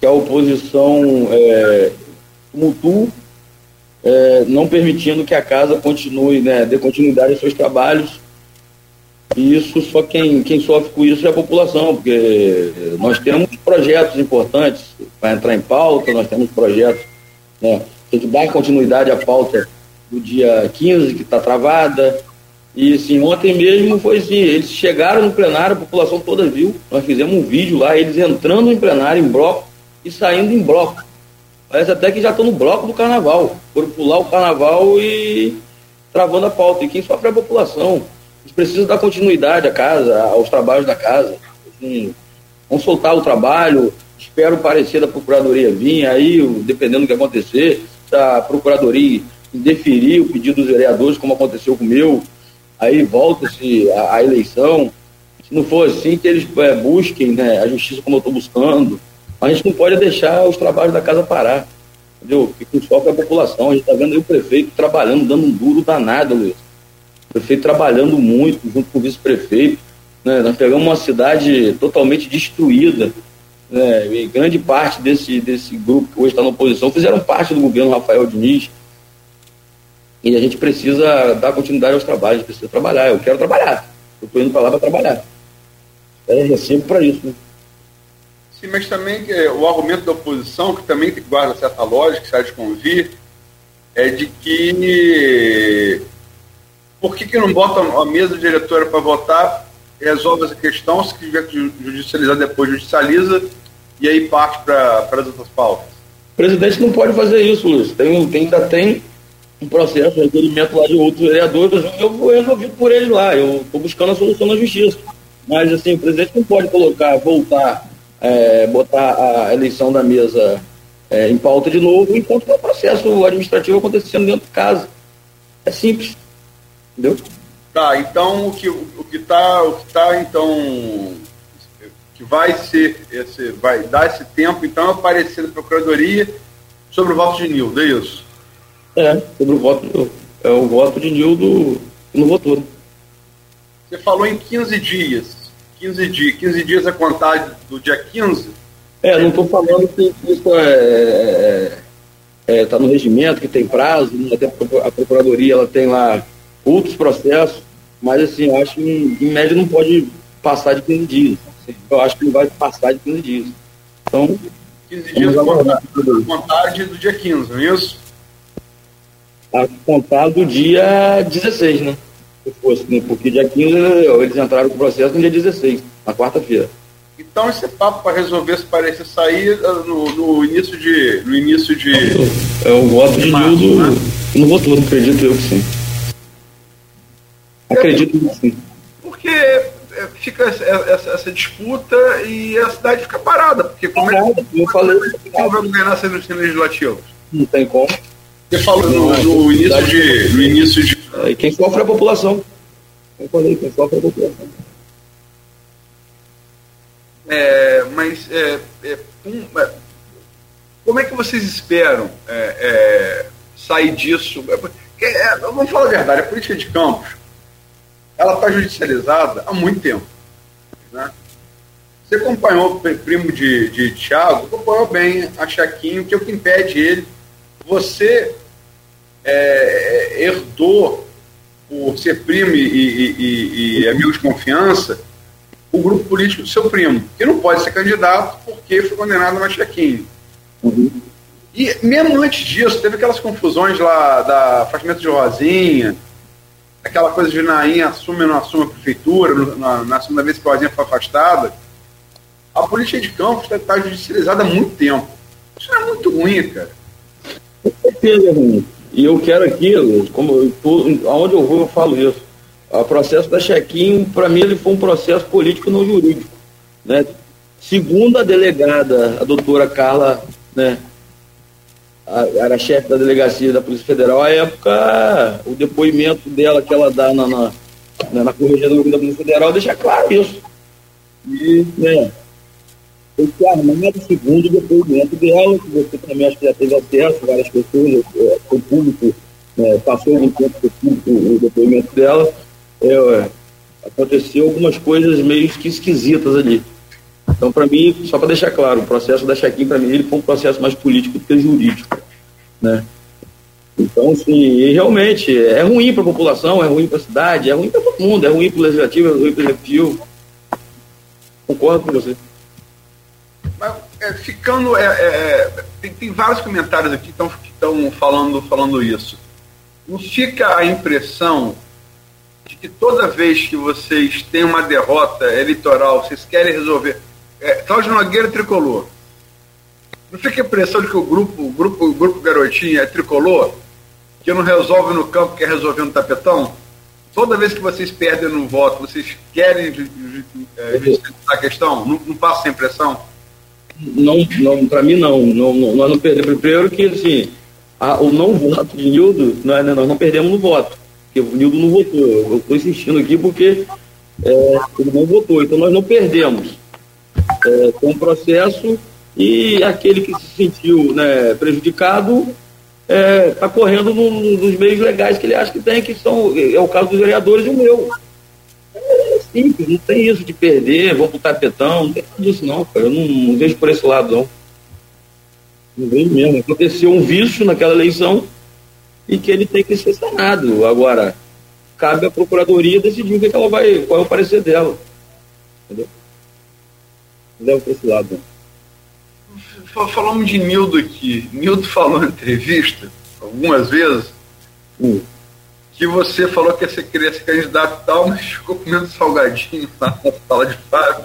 Que a oposição é, tumultua, é, não permitindo que a casa continue, né, dê continuidade aos seus trabalhos. E isso só quem, quem sofre com isso é a população, porque nós temos projetos importantes para entrar em pauta, nós temos projetos, né, que dar continuidade à pauta do dia 15, que está travada. E sim, ontem mesmo foi assim, eles chegaram no plenário, a população toda viu, nós fizemos um vídeo lá, eles entrando em plenário, em bloco, e saindo em bloco. Parece até que já estão no bloco do carnaval. Foram pular o carnaval e travando a pauta. E quem sofre é a população. Eles precisam dar continuidade à casa, aos trabalhos da casa. Assim, vão soltar o trabalho, espero o parecer da Procuradoria vir, aí, dependendo do que acontecer, a Procuradoria indeferir o pedido dos vereadores, como aconteceu com o meu, aí volta-se a, a, eleição. Se não for assim, que eles é, busquem né, a justiça como eu estou buscando a gente não pode deixar os trabalhos da casa parar. Entendeu? Que foco é a população. A gente está vendo aí o prefeito trabalhando, dando um duro danado, Luiz. O prefeito trabalhando muito, junto com o vice-prefeito. Né? Nós pegamos uma cidade totalmente destruída. Né? E grande parte desse, desse grupo que hoje está na oposição fizeram parte do governo Rafael Diniz. E a gente precisa dar continuidade aos trabalhos, precisa trabalhar. Eu quero trabalhar. Eu estou indo para lá para trabalhar. É recebo para isso. Né? Sim, mas também é, o argumento da oposição, que também guarda certa lógica, se há de convir, é de que por que, que não bota a mesa diretora para votar, resolve essa questão, se tiver que judicializar depois, judicializa, e aí parte para as outras pautas? O presidente não pode fazer isso, Luiz. Tem, tem, ainda tem um processo de requerimento lá de outros vereadores, eu vou resolvido por ele lá, eu estou buscando a solução na justiça. Mas, assim, o presidente não pode colocar, voltar, é, botar a eleição da mesa é, em pauta de novo, enquanto o processo administrativo acontecendo dentro de casa. É simples. Entendeu? Tá, então o que o que tá, o que tá então que vai ser esse vai dar esse tempo então é aparecer da procuradoria sobre o voto de Nildo, é isso? É, sobre o voto é o voto de Nildo no votou. Você falou em 15 dias. 15 dias, 15 dias a contar do dia 15? É, não estou falando que isso é, é, é, tá no regimento, que tem prazo, né? até a Procuradoria ela tem lá outros processos, mas assim, eu acho que em média não pode passar de 15 dias. Eu acho que não vai passar de 15 dias. Então. 15 dias a contar, contar do dia 15, não é isso? A contar do dia 16, né? Se fosse, porque dia 15 eles entraram com o processo no dia 16, na quarta-feira. Então esse papo para resolver se parecer sair eh, no, no, início de. No início de. É o voto de Nildo. Né? Não votou, acredito eu que sim. Acredito que sim. Porque é, fica essa, essa, disputa e a cidade fica parada. Porque como é que eu falei, como vai ganhar nas eleições legislativas? Não tem como. Você falou no, no, início de. No início de... É, quem sofre é a população. Eu falei, quem sofre é a população. É, mas é, é, um, é, como é que vocês esperam é, sair disso? vamos falar a verdade, a política de campos ela está judicializada há muito tempo. Né? Você acompanhou o primo de, de Tiago, acompanhou bem a Chaquinho, que é o que impede ele. Você é, herdou, por ser primo e, e, e, e amigo de confiança, o grupo político do seu primo, que não pode ser candidato porque foi condenado na Chaquinho. Uhum. E mesmo antes disso, teve aquelas confusões lá da afastamento de Rosinha, aquela coisa de Naim assume ou não assume a prefeitura, na, na segunda vez que a Rosinha foi afastada. A política de Campos está tá judicializada há muito tempo. Isso é muito ruim, cara. Certeza é ruim. E eu quero aqui, como aonde eu vou, eu falo isso. O processo da Chequinho, para mim, ele foi um processo político não jurídico. Né? Segundo a delegada, a doutora Carla, né, era chefe da delegacia da Polícia Federal, à época, o depoimento dela que ela dá na, na, na corregedoria da Polícia Federal deixa claro isso. E, né, foi se armado segundo o depoimento dela, que você também acho que já teve acesso, várias pessoas, é, foi público, né, passou algum tempo foi público o depoimento dela, é, aconteceu algumas coisas meio que esquisitas ali. Então, para mim, só para deixar claro, o processo da check-in, para mim, ele foi um processo mais político do que jurídico. Né? Então, sim, realmente é ruim para a população, é ruim para a cidade, é ruim para todo mundo, é ruim para o legislativo, é ruim para o executivo. Concordo com você. É, ficando. É, é, tem, tem, vários comentários aqui que estão falando, falando isso. Não fica a impressão de que toda vez que vocês têm uma derrota eleitoral, vocês querem resolver. É, Cláudio Nogueira tricolor. Não fica a impressão de que o grupo, o grupo, o grupo garotinho é tricolor, que não resolve no campo, quer resolver no tapetão? Toda vez que vocês perdem no voto, vocês querem é, a questão? Não, não passa a impressão? Não, não para mim não. não, não nós não perdemos. Primeiro que assim, a, o não voto de Nildo, nós, nós não perdemos no voto. Porque o Nildo não votou. Eu estou insistindo aqui porque é, ele não votou. Então nós não perdemos. É, foi um processo e aquele que se sentiu né, prejudicado está é, tá correndo no, nos meios legais que ele acha que tem, que são, é o caso dos vereadores e o meu. É simples, não tem isso de perder, vou pro tapetão, não tem nada disso não, cara. Eu não, não vejo por esse lado não. Não vejo mesmo. Aconteceu um vício naquela eleição e que ele tem que ser sanado. Agora, cabe à procuradoria decidir o que, que ela vai, qual é o parecer dela. Entendeu? Leva para esse lado falamos de Nildo aqui. Nildo falou na entrevista, algumas vezes, hum. Que você falou que você queria ser candidato e tal, mas ficou comendo salgadinho na sala de Fábio.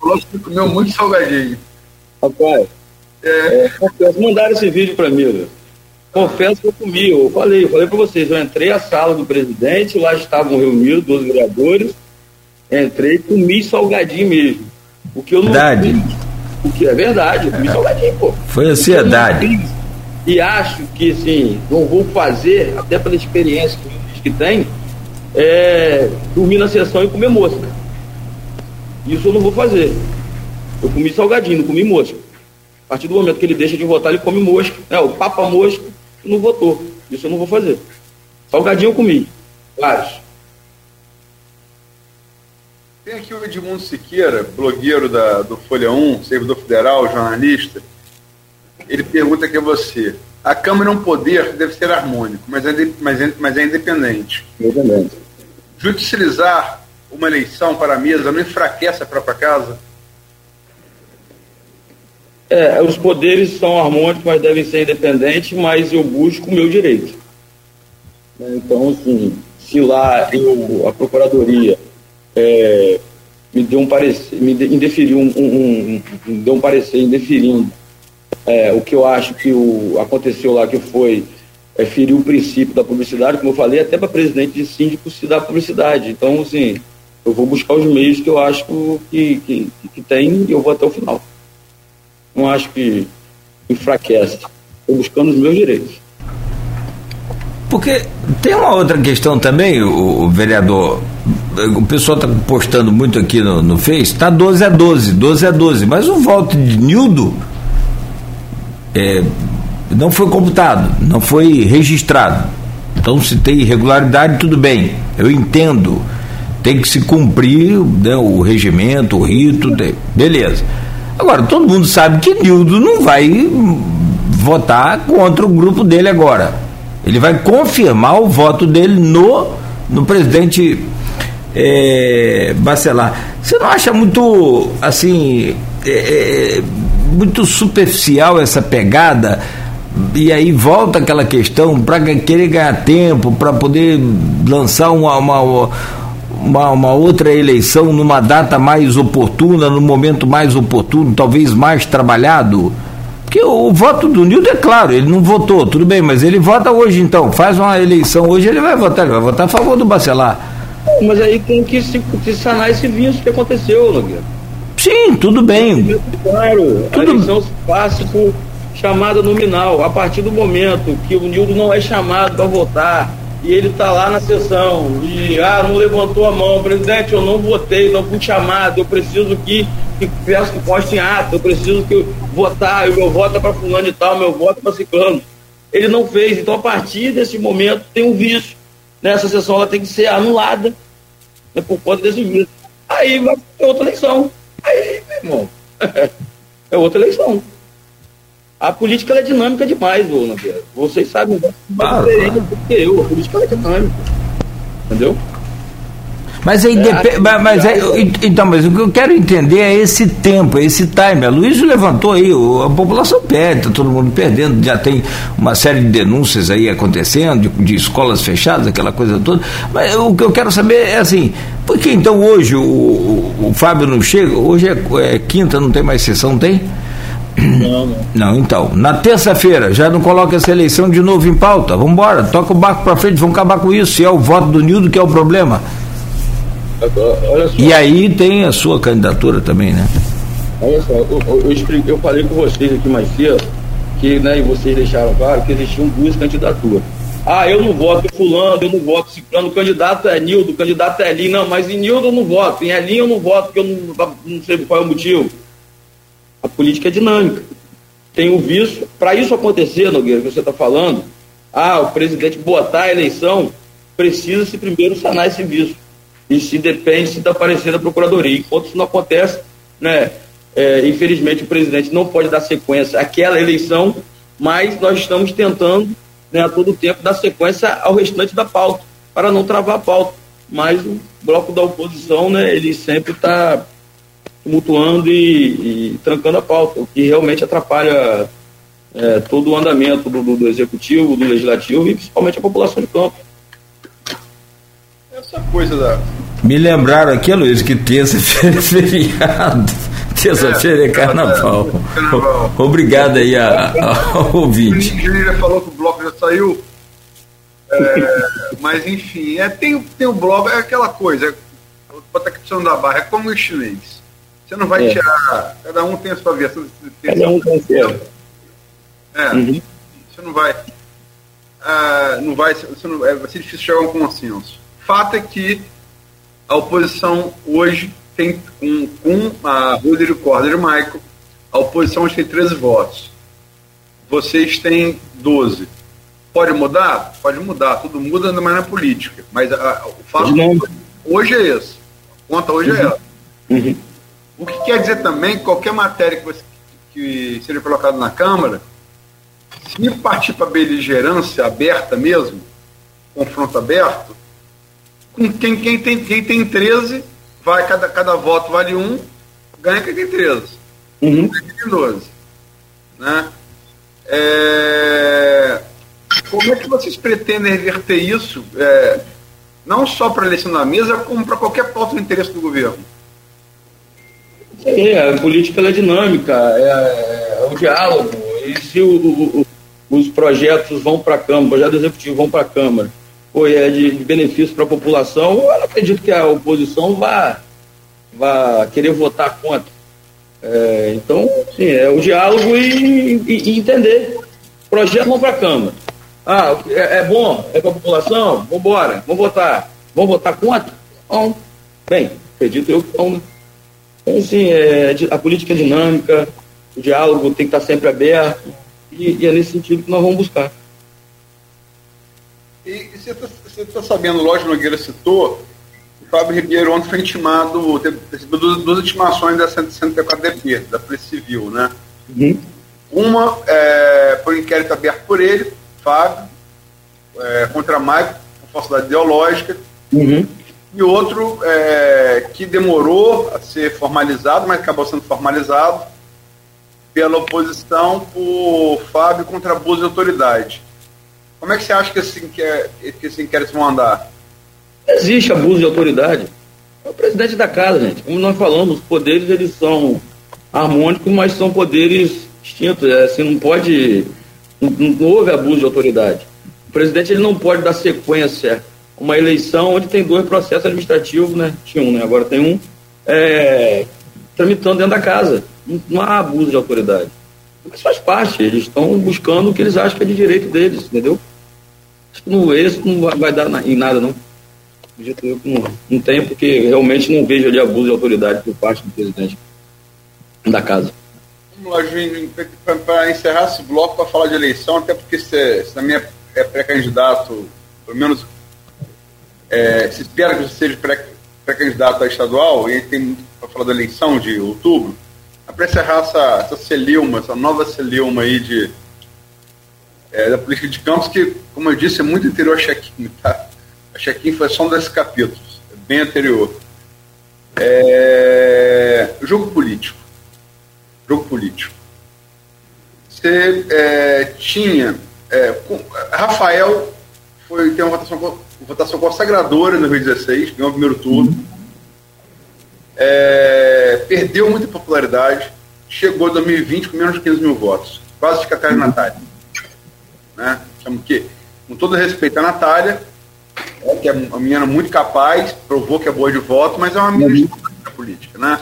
Falou que comeu muito salgadinho. Rapaz, é... é mandaram esse vídeo para mim, viu? Confesso que eu comi, eu falei, eu falei para vocês, eu entrei à sala do presidente, lá estavam reunidos, dois vereadores, Entrei com comi salgadinho mesmo. O que eu não Verdade. fiz, o que é verdade, eu comi salgadinho, pô. Foi O que eu não ansiedade. E acho que, assim, não vou fazer, até pela experiência que tem, é dormir na sessão e comer mosca. Isso eu não vou fazer. Eu comi salgadinho, não comi mosca. A partir do momento que ele deixa de votar, ele come mosca. É, o papa mosca não votou. Isso eu não vou fazer. Salgadinho eu comi. Vários. Tem aqui o Edmundo Siqueira, blogueiro da, do Folha 1, servidor federal, jornalista. Ele pergunta aqui a você: a Câmara é um poder, deve ser harmônico, mas é, de- mas é, mas é independente. Exatamente. Judicializar uma eleição para a mesa não enfraquece a própria casa? É, os poderes são harmônicos, mas devem ser independentes, mas eu busco o meu direito. Então, assim, se lá eu, a Procuradoria é, me deu um parecer, me de- indeferiu um, um- um- me deu um parecer indeferindo é, o que eu acho que o, aconteceu lá, que foi é, ferir o princípio da publicidade, como eu falei, até para presidente de síndico se dá publicidade. Então, assim, eu vou buscar os meios que eu acho que, que, que tem e eu vou até o final. Não acho que enfraquece. Estou buscando os meus direitos. Porque tem uma outra questão também, o, o vereador. O pessoal está postando muito aqui no, no Face, está 12 a 12, 12 a 12, mas o voto de Nildo é, não foi computado, não foi registrado. Então, se tem irregularidade, tudo bem, eu entendo. Tem que se cumprir né, o regimento, o rito, beleza. Agora, todo mundo sabe que Nildo não vai votar contra o grupo dele agora. Ele vai confirmar o voto dele no, no presidente é, Bacelar. Você não acha muito, assim, é, é, muito superficial essa pegada? E aí volta aquela questão para querer ganhar tempo, para poder lançar uma, uma, uma, uma outra eleição numa data mais oportuna, no momento mais oportuno, talvez mais trabalhado? Porque o, o voto do Nildo é claro, ele não votou, tudo bem, mas ele vota hoje então, faz uma eleição hoje, ele vai votar, ele vai votar a favor do Bacelar. Mas aí tem que se, se sanar esse vício que aconteceu, Nogueira. Sim, tudo bem. Claro, a Tudo- eleição se passa por chamada nominal. A partir do momento que o Nildo não é chamado para votar e ele está lá na sessão e ah, não levantou a mão, presidente, eu não votei, não fui chamado, eu preciso que, que peço que poste em ato, eu preciso que eu votar, o meu voto é para fulano e tal, meu voto é para ciclano. Ele não fez, então a partir desse momento tem um vício. Nessa sessão ela tem que ser anulada né, por conta desse vício. Aí vai ter outra eleição. Aí, meu irmão, é outra eleição. A política é dinâmica demais, ô Nogueira. Vocês sabem mais Claro, diferente do que eu. A política é dinâmica. Entendeu? Mas aí É, depe- acho mas, é- então, mas o que eu quero entender é esse tempo, é esse time. A Luiz levantou aí, a população perde, está todo mundo perdendo, já tem uma série de denúncias aí acontecendo, de, de escolas fechadas, aquela coisa toda. Mas o que eu quero saber é assim, por que então hoje o, o, o Fábio não chega? Hoje é, é quinta, não tem mais sessão, tem? Não, não. Não, então, na terça-feira, já não coloca essa eleição de novo em pauta. Vamos embora, toca o barco para frente, vamos acabar com isso. Se é o voto do Nildo que é o problema. E aí tem a sua candidatura também, né? olha só, eu, eu, eu expliquei- eu falei com vocês aqui mais cedo que, né, e vocês deixaram claro que existiam duas candidaturas. Ah, eu não voto fulano, eu não voto ciclano, o candidato é Nildo, o candidato é Elinho, não, mas em Nildo eu não voto, em Elinho eu não voto, porque eu não, não sei qual é o motivo. A política é dinâmica. Tem o vício. Para isso acontecer, Nogueira, que você está falando, ah, o presidente botar a eleição, precisa-se primeiro sanar esse vício. E se depende da parecer da Procuradoria. Enquanto isso não acontece, né, é, infelizmente o presidente não pode dar sequência àquela eleição, mas nós estamos tentando, né, a todo tempo, dar sequência ao restante da pauta, para não travar a pauta. Mas o bloco da oposição, né, ele sempre está tumultuando e, e trancando a pauta, o que realmente atrapalha é, todo o andamento do- do executivo, do legislativo e principalmente a população de campo. Essa coisa da. Me lembraram aqui, Luiz, que terça-feira é feriado. Terça-feira é carnaval. É, carnaval. Obrigado aí a- ao O ouvinte. Júnior falou que o bloco já saiu. É, mas enfim, é, tem, tem o bloco, é aquela coisa. botar a questão da barra, é como o chinês. Você não vai é. tirar. Cada um tem a sua versão. Cada um tem a sua. É. Uhum. Você não vai. Uh, não vai, você não, é, vai ser difícil chegar a um consenso. Fato é que a oposição hoje tem, com, com a Rodrigo Corda e Michael, a oposição hoje tem 13 votos. Vocês têm 12. Pode mudar? Pode mudar. Tudo muda, ainda mais na política. Mas a, o fato hoje é esse. A conta hoje é uhum. é essa. Uhum. O que quer dizer também que qualquer matéria que, você, que seja colocada na Câmara, se partir para beligerância aberta mesmo, confronto aberto, com quem, quem, tem, quem tem 13, vai, cada, cada voto vale um, ganha quem tem 13. Uhum. Quem tem 12. Né? É... Como é que vocês pretendem reverter isso, é, não só para a eleição da mesa, como para qualquer pauta do interesse do governo? É, a política é dinâmica, é, é, o diálogo. E se o, o, os projetos vão para a Câmara, o projeto executivo vão para a Câmara, ou é de, benefício para a população, eu acredito que a oposição vá, vá querer votar contra. É, então, sim, é o diálogo e, e, e entender. Projetos vão para a Câmara. Ah, é, é bom? É para a população? Vamos embora, vamos votar. Vamos votar contra? Não. Bem, acredito eu que não. Né? Então, assim, é, a política é dinâmica, o diálogo tem que estar sempre aberto, e, e é nesse sentido que nós vamos buscar. E, e você está tá sabendo, lógico, Nogueira citou, o Fábio Ribeiro ontem foi intimado, teve, teve duas, duas intimações da 164DP, da Polícia Civil, né? Uhum. Uma é, por inquérito aberto por ele, Fábio, é, contra Maico, com falsidade ideológica, uhum. e outro é, que demorou a ser formalizado, mas acabou sendo formalizado pela oposição por Fábio contra abuso de autoridade. Como é que você acha que esse, inquérito, esse inquérito vão andar? Existe abuso de autoridade. É o presidente da casa, gente. Como nós falamos, os poderes eles são harmônicos, mas são poderes distintos. É, assim, não pode não, não, houve abuso de autoridade. O presidente ele não pode dar sequência a uma eleição onde tem dois processos administrativos, né? Tinha um, né? Agora tem um é, tramitando dentro da casa. Não, não há abuso de autoridade. Mas faz parte, eles estão buscando o que eles acham que é de direito deles, entendeu? Que no esse não vai dar em nada, não. Não, não tem, porque realmente não vejo ali abuso de autoridade por parte do presidente da casa. Para encerrar esse bloco para falar de eleição, até porque você, também é pré-candidato, pelo menos é, se espera que você seja pré-candidato a estadual, e tem muito para falar da eleição de outubro, para encerrar essa, essa celilma, essa nova celilma aí de, é, da política de campos, que, como eu disse, é muito anterior a check-in, tá? A check-in foi só um desses capítulos, é bem anterior. É, jogo político jogo político. Você é, tinha. É, com, Rafael foi, tem uma votação, votação consagradora em 2016, ganhou o primeiro turno. É, perdeu muita popularidade, chegou em 2020 com menos de 15 mil votos, quase de Catarina Natália. Né? Chamo que, com todo respeito à Natália, é, que é uma menina muito capaz, provou que é boa de voto, mas é uma menina uhum. política, né?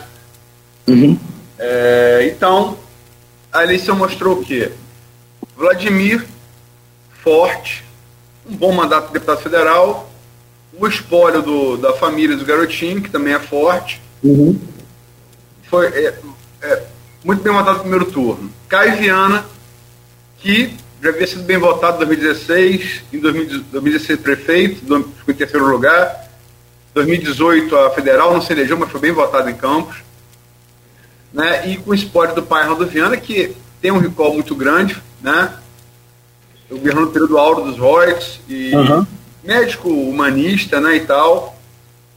Uhum. É, então, a eleição mostrou o quê? Vladimir, forte, um bom mandato de deputado federal, o espólio do, da família do garotinho, que também é forte. Uhum. Foi é, é, muito bem votado no primeiro turno. Caio Viana, que já havia sido bem votado em 2016, em 2016 prefeito, ficou em terceiro lugar. 2018 a federal não se elegeu, mas foi bem votado em Campos né? E com o esporte do pai Ronaldo Viana, que tem um recall muito grande, né? O governo no período Auro dos Royals e uhum. médico humanista, né, e tal.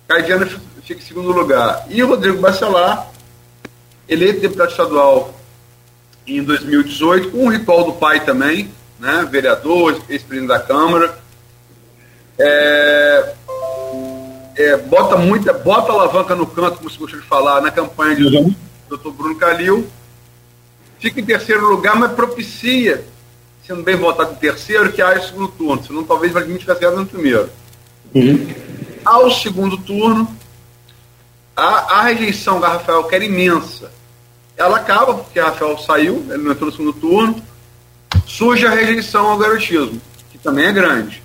Caidiana fica em segundo lugar. E o Rodrigo Bacelar, eleito deputado estadual em 2018, com o recall do pai também, né, vereador, ex-presidente da Câmara. É, é, bota muita, bota alavanca no canto, como se gosta de falar, na campanha de uhum doutor Bruno Calil, fica em terceiro lugar, mas propicia, sendo bem votado em terceiro, que haja segundo turno, senão talvez Vladimir tivesse ganhado no primeiro. Uhum. Ao segundo turno, a, a rejeição da Rafael, que era imensa, ela acaba, porque a Rafael saiu, ele não entrou no segundo turno, surge a rejeição ao garotismo, que também é grande.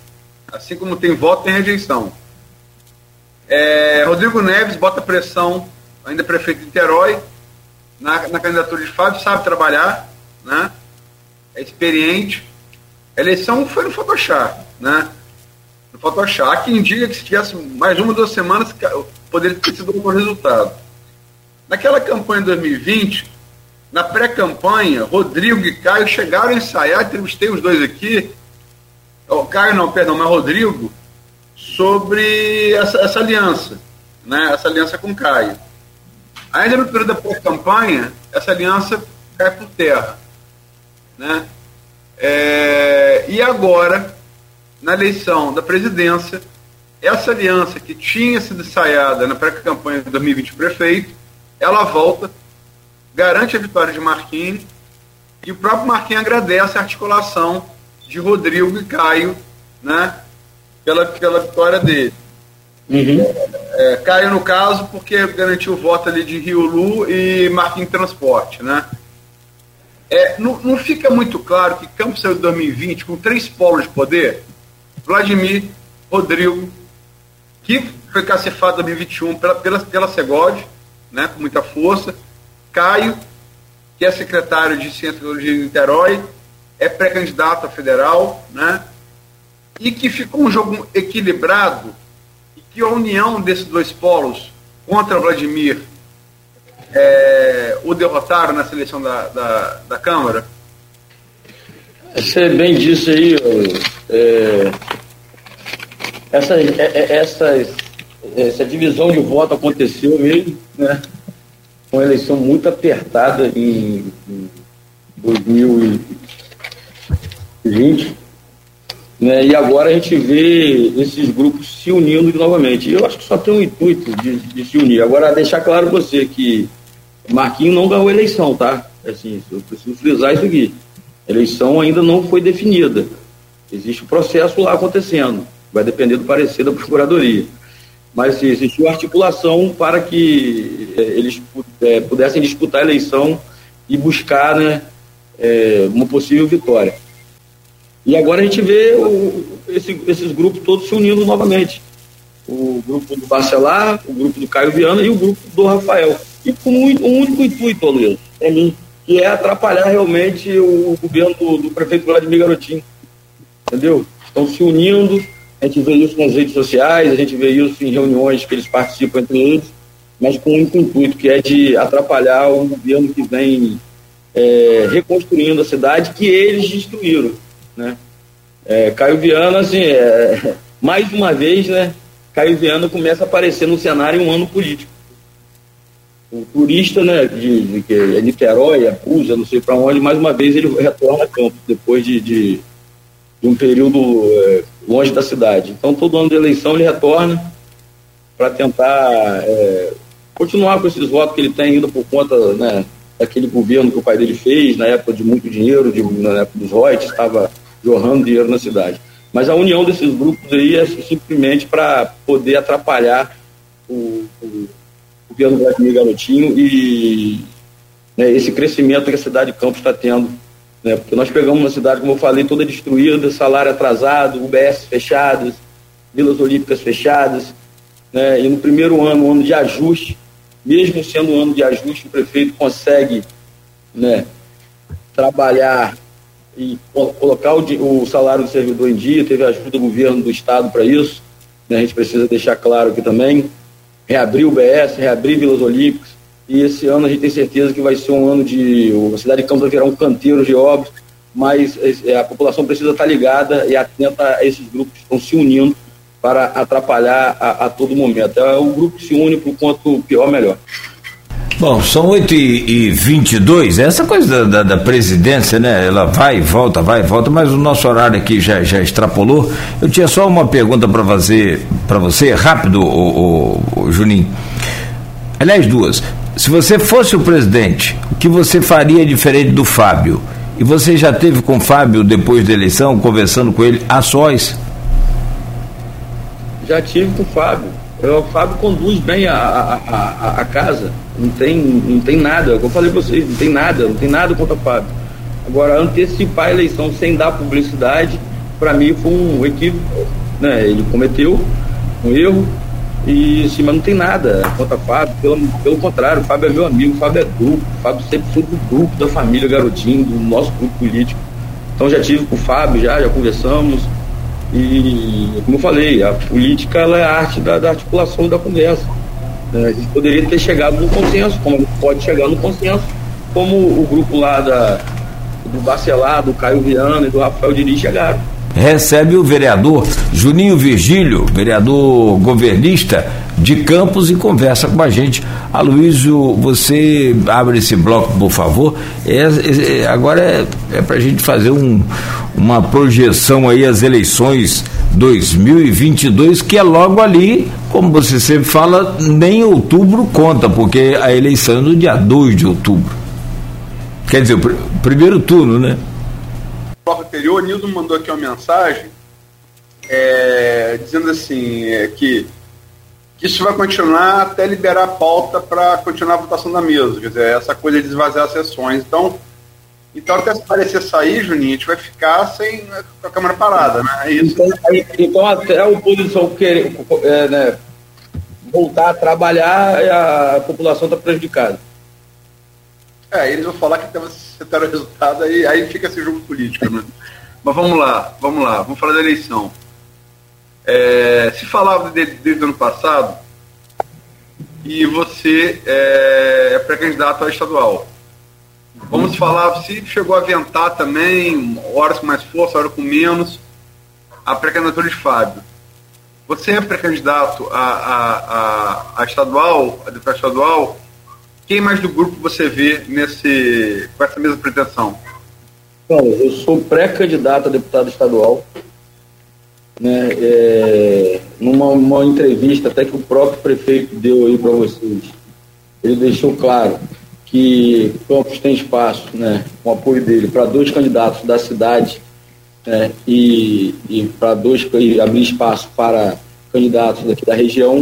Assim como tem voto, tem rejeição. É, Rodrigo Neves bota pressão, ainda prefeito de Niterói, na, na candidatura de Fábio, sabe trabalhar, né? é experiente. A eleição foi no Photoshop, né? No Photoshop. Há quem diga que se tivesse mais uma, duas semanas, poderia ter sido um bom resultado. Naquela campanha de 2020, na pré-campanha, Rodrigo e Caio chegaram a ensaiar, entrevistei os dois aqui, o Caio não, perdão, mas Rodrigo, sobre essa, essa aliança, né? essa aliança com Caio. Ainda no período da pré-campanha, essa aliança cai por terra. Né? É, e agora, na eleição da presidência, essa aliança que tinha sido ensaiada na pré-campanha de 2020 prefeito, ela volta, garante a vitória de Marquinhos, e o próprio Marquinhos agradece a articulação de Rodrigo e Caio, né, pela, pela vitória dele. Uhum. É, Caio, no caso, porque garantiu o voto ali de Rio Lu e Marquinhos Transporte, né? É, não, não, fica muito claro que Campos saiu de 2020 com três polos de poder: Vladimir, Rodrigo, que foi cacifado em 2021 pela, pela, pela Segode, né, com muita força, Caio, que é secretário de Ciência de Niterói, é pré-candidato a federal, né, e que ficou um jogo equilibrado e que a união desses dois polos contra Vladimir é, o derrotaram na seleção da, da, da Câmara? Você bem disse aí, é, essa, é, é, essa, divisão de voto aconteceu mesmo, né? Uma eleição muito apertada em, em 2020. Né? E agora a gente vê esses grupos se unindo novamente. Eu acho que só tem um intuito de, de se unir. Agora, deixar claro para você que Marquinho não ganhou a eleição, tá? Assim, eu preciso frisar isso aqui. A eleição ainda não foi definida. Existe um processo lá acontecendo. Vai depender do parecer da Procuradoria. Mas existiu articulação para que é, eles é, pudessem disputar a eleição e buscar né, é, uma possível vitória. E agora a gente vê o, esse, esses grupos todos se unindo novamente. O grupo do Bacelar, o grupo do Caio Viana e o grupo do Rafael e com um, um único intuito, Luiz, é mim, que é atrapalhar realmente o governo do, do prefeito Vladimir Garotinho. Entendeu? Estão se unindo, a gente vê isso nas redes sociais, a gente vê isso em reuniões que eles participam entre eles, mas com um único intuito, que é de atrapalhar o governo que vem é, reconstruindo a cidade que eles destruíram. Né? É, Caio Viana, assim, é, mais uma vez, né, Caio Viana começa a aparecer no cenário em um ano político o turista, né, de, de que é Niterói, Apuja, não sei para onde, mais uma vez ele retorna a campo, depois de, de, de um período é, longe da cidade. Então, todo ano de eleição ele retorna para tentar é, continuar com esses votos que ele tem ainda por conta né, daquele governo que o pai dele fez, na época de muito dinheiro, de, na época dos Reut, estava jorrando dinheiro na cidade. Mas a união desses grupos aí é simplesmente para poder atrapalhar o, o governo Vladimir Garotinho e né, esse crescimento que a cidade de Campos está tendo. Né, porque nós pegamos uma cidade, como eu falei, toda destruída, salário atrasado, UBS fechadas, vilas olímpicas fechadas. Né, e no primeiro ano, ano de ajuste, mesmo sendo um ano de ajuste, o prefeito consegue né, trabalhar e colocar o, o, salário do servidor em dia, teve ajuda do governo do estado para isso, né, a gente precisa deixar claro aqui também reabrir o BS, reabrir Vilas Olímpicas. E esse ano a gente tem certeza que vai ser um ano de. A cidade de Campos vai virar um canteiro de obras, mas é, a população precisa estar ligada e atenta a esses grupos que estão se unindo para atrapalhar a, a todo momento. É o grupo que se une o quanto pior, melhor. Bom, são 8 e 22 essa coisa da, da, da, presidência, né? Ela vai e volta, vai e volta, mas o nosso horário aqui já, já extrapolou. Eu tinha só uma pergunta para fazer para você, rápido, o, o, o, Juninho. Aliás, duas. Se você fosse o presidente, o que você faria diferente do Fábio? E você já teve com o Fábio, depois da eleição, conversando com ele a sós? Já tive com o Fábio O Fábio conduz bem a, a, a, a, casa, não tem, não tem nada, como eu falei para vocês, não tem nada, não tem nada contra o Fábio. Agora, antecipar a eleição sem dar publicidade, para mim foi um equívoco, né? Ele cometeu um erro, e assim, mas não tem nada contra Fábio, pelo, pelo contrário, Fábio é meu amigo, Fábio é grupo, o Fábio sempre foi do grupo da família Garotinho, do nosso grupo político. Então já tive com o Fábio, já, já conversamos. E como eu falei, a política ela é a arte da, da articulação da conversa. É, a gente poderia ter chegado no consenso, como pode chegar no consenso, como o grupo lá da, do Bacelar, do Caio Viana e do Rafael Diniz chegaram recebe o vereador Juninho Virgílio, vereador governista de Campos, e conversa com a gente. Aloysio, você abre esse bloco, por favor. É, é, agora é, é para a gente fazer um, uma projeção aí às eleições 2022, que é logo ali, como você sempre fala, nem outubro conta, porque a eleição é no dia 2 de outubro. Quer dizer, o pr primeiro turno, né? Bloco anterior, Nildo mandou aqui uma mensagem é, dizendo assim é, que, isso vai continuar até liberar a pauta para continuar a votação da mesa. Quer dizer, essa coisa de esvaziar as sessões. Então, então até se parecer sair, Juninho, a gente vai ficar sem com a Câmara parada, né? É isso. Então, então até a oposição querer é, né, voltar a trabalhar, a população está prejudicada. É, eles vão falar que acertaram o resultado, aí, aí fica esse jogo político, né? Mas vamos lá, vamos lá, vamos falar da eleição. É, se falava de, desde o ano passado e você é, é pré-candidato a estadual. Vamos falar se chegou a aventar também, horas com mais força, horas com menos, a pré-candidatura de Fábio. Você é pré-candidato a, a, a, a estadual, a deputado estadual, quem mais do grupo você vê nesse, com essa mesma pretensão? Eu sou pré-candidato a deputado estadual. Né, é, numa entrevista até que o próprio prefeito deu aí para vocês, ele deixou claro que Campos tem espaço, né, com o apoio dele, para dois candidatos da cidade né, e, e para dois e abrir espaço para candidatos daqui da região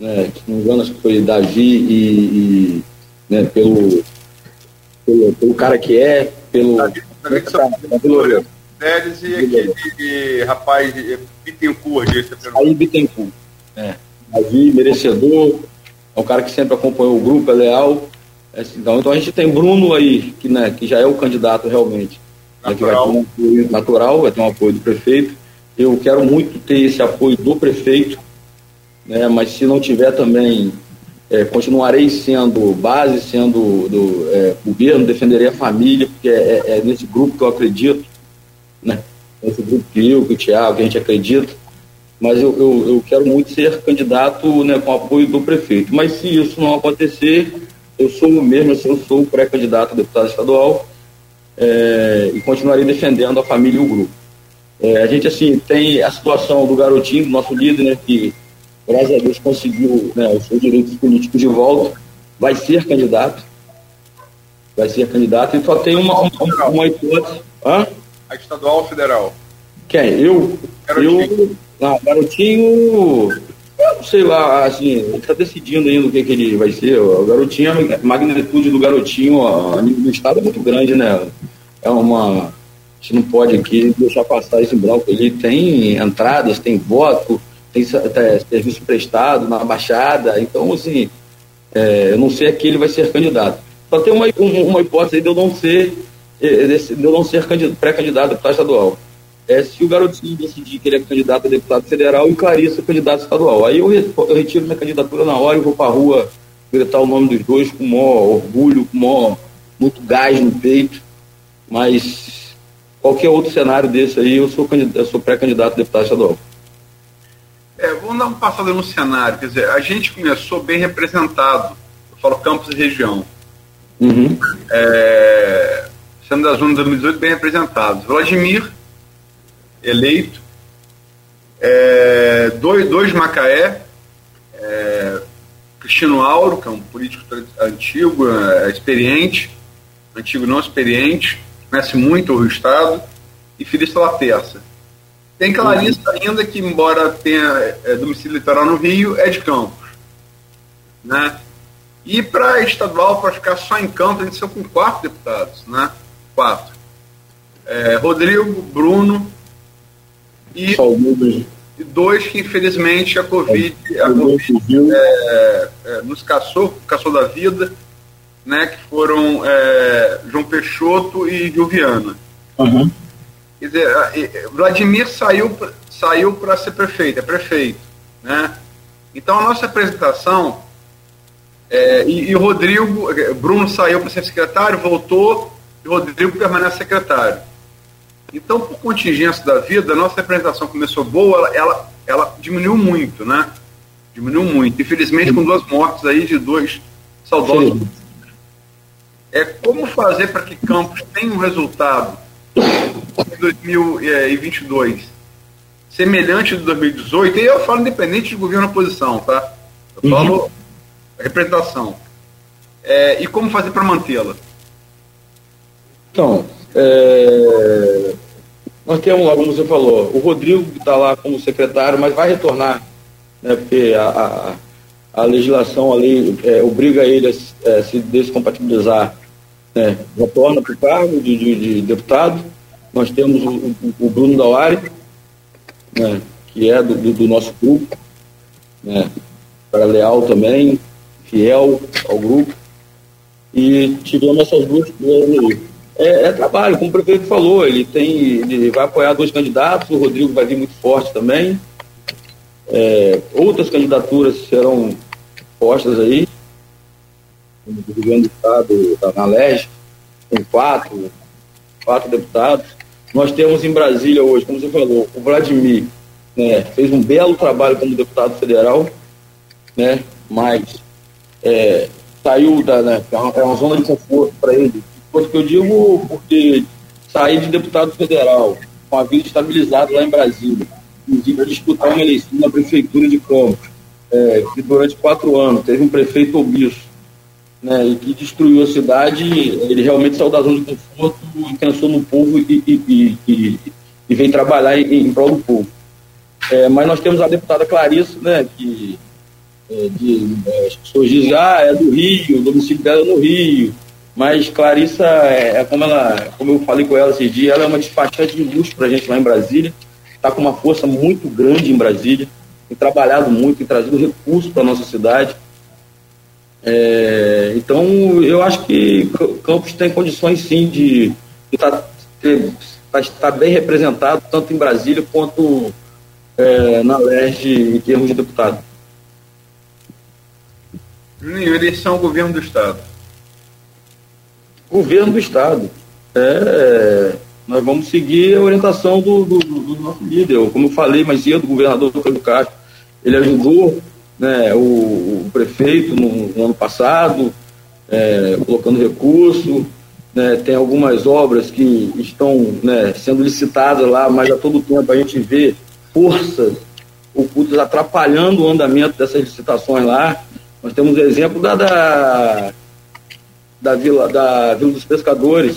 né, se não me engano, acho que foi Davi e, e né, pelo, pelo, pelo, cara que é, pelo. Davi, Davi que pelo Deles e aquele rapaz Bittencourt, aí Bittencourt. É. Davi, merecedor, é um cara que sempre acompanhou o grupo, é leal. É, então, então a gente tem Bruno aí, que, né, que já é o candidato realmente. Natural. Né, que vai ter um apoio natural, vai ter um apoio do prefeito. Eu quero muito ter esse apoio do prefeito né? mas se não tiver também, é, continuarei sendo base, sendo do é, governo, defenderei a família, porque é, é, é, nesse grupo que eu acredito, né? Esse grupo que eu, que o Tiago, que a gente acredita, mas eu, eu, eu, quero muito ser candidato né, com apoio do prefeito. Mas se isso não acontecer, eu sou o mesmo, assim, eu sou pré-candidato a deputado estadual é, e continuarei defendendo a família e o grupo. É, a gente, assim, tem a situação do garotinho, do nosso líder, né, que graças a Deus conseguiu né, os seus direitos políticos de volta, vai ser candidato. Vai ser candidato e só tem uma, uma, uma hipótese. Hã? A estadual ou federal? Quem? Eu? Garotinho. Eu. Não, garotinho. Eu sei lá, assim, ele está decidindo ainda o que, que ele vai ser. O garotinho, a magnitude do garotinho a nível do estado é muito grande, né? É uma. A gente não pode aqui deixar passar esse bloco. Ele tem entradas, tem voto, tem é, serviço prestado na Baixada, então, assim, é, eu não sei a que ele vai ser candidato. Só tem uma, uma hipótese de eu não ser, é, de eu não ser pré-candidato a deputado estadual. É se o garotinho decidir que ele é candidato a deputado federal e o Clarissa candidato estadual. Aí eu, eu retiro minha candidatura na hora e vou para a rua gritar o nome dos dois com maior orgulho, com maior, muito gás no peito. Mas qualquer outro cenário desse aí, eu sou, eu sou pré-candidato a deputado estadual. É, vamos dar um passada no cenário. Quer dizer, a gente começou bem representado. Eu falo campus e região. Uhum. É, sendo da zona de 2018 bem representados. Vladimir, eleito. É, dois, dois Macaé. É, Cristino Auro, que é um político antigo, é, experiente. Antigo não experiente. Conhece muito o Estado. E Feliz Laterça Tem Clarissa ainda que, embora tenha é, domicílio litoral no Rio, é de Campos. Né? E para estadual, para ficar só em Campos, a gente saiu com quatro deputados. Né? Quatro. É, Rodrigo, Bruno e, e, dois que, infelizmente, a Covid, a COVID é, é, nos caçou, caçou da vida, né? que foram é, João Peixoto e Juliana. Uhum. Quer dizer, Vladimir saiu, saiu para ser prefeito, é prefeito. Né? Então a nossa apresentação, é, e, e, o Rodrigo, Bruno saiu para ser secretário, voltou, e o Rodrigo permanece secretário. Então, por contingência da vida, a nossa apresentação começou boa, ela, ela, ela diminuiu muito, né? Diminuiu muito. Infelizmente, com duas mortes aí de dois saudosos. Sim. É como fazer para que Campos tenha um resultado 2022 semelhante de 2018, e eu falo independente de governo ou oposição, tá? Eu uhum. falo representação. É, e como fazer para mantê-la? Então, é, nós temos lá, como você falou, o Rodrigo está lá como secretário, mas vai retornar, né, porque a, a, a legislação, a lei, é, obriga ele a, a se descompatibilizar. Né, retorna para o cargo de, de, de deputado, nós temos o, o Bruno Dauari, né, que é do, do, nosso grupo, né, para leal também, fiel ao grupo. E tivemos essas duas é, é, trabalho, como o prefeito falou, ele tem, ele vai apoiar dois candidatos, o Rodrigo vai vir muito forte também. É, outras candidaturas serão postas aí, no governo do estado, da, na LEG, tem quatro, quatro deputados. Nós temos em Brasília hoje, como você falou, o Vladimir né, fez um belo trabalho como deputado federal, né, mas é, saiu da. Né, é, uma, é zona de conforto para ele. Porque eu digo porque sair de deputado federal com a vida estabilizada lá em Brasília, inclusive disputar uma eleição na prefeitura de Campos, é, que durante quatro anos teve um prefeito omisso, né, e que destruiu a cidade, ele realmente saiu da zona de conforto e pensou no povo e, e, e, e trabalhar em, em prol do povo. É, mas nós temos a deputada Clarissa, né, que é, de, é, as pessoas dizem, ah, é do Rio, o domicílio dela é no Rio, mas Clarissa, é, é, como, ela, como eu falei com ela esses dias, ela é uma despachante de luxo para a gente lá em Brasília, está com uma força muito grande em Brasília, tem trabalhado muito, tem trazido recursos para a nossa cidade, é, então, eu acho que Campos tem condições sim de estar tá, tá bem representado, tanto em Brasília quanto é, na LERJ em termos de deputado. Juninho, eleição ao governo do Estado. Governo do Estado. É, nós vamos seguir a orientação do, do, do nosso líder. Como eu falei mais cedo, o governador Pedro Castro, ele ajudou né, o, o prefeito no, no, ano passado, é, colocando recurso, né, tem algumas obras que estão né, sendo licitadas lá, mas a todo tempo a gente vê forças ocultas atrapalhando o andamento dessas licitações lá. Nós temos o exemplo da, da, da, Vila, da Vila dos Pescadores,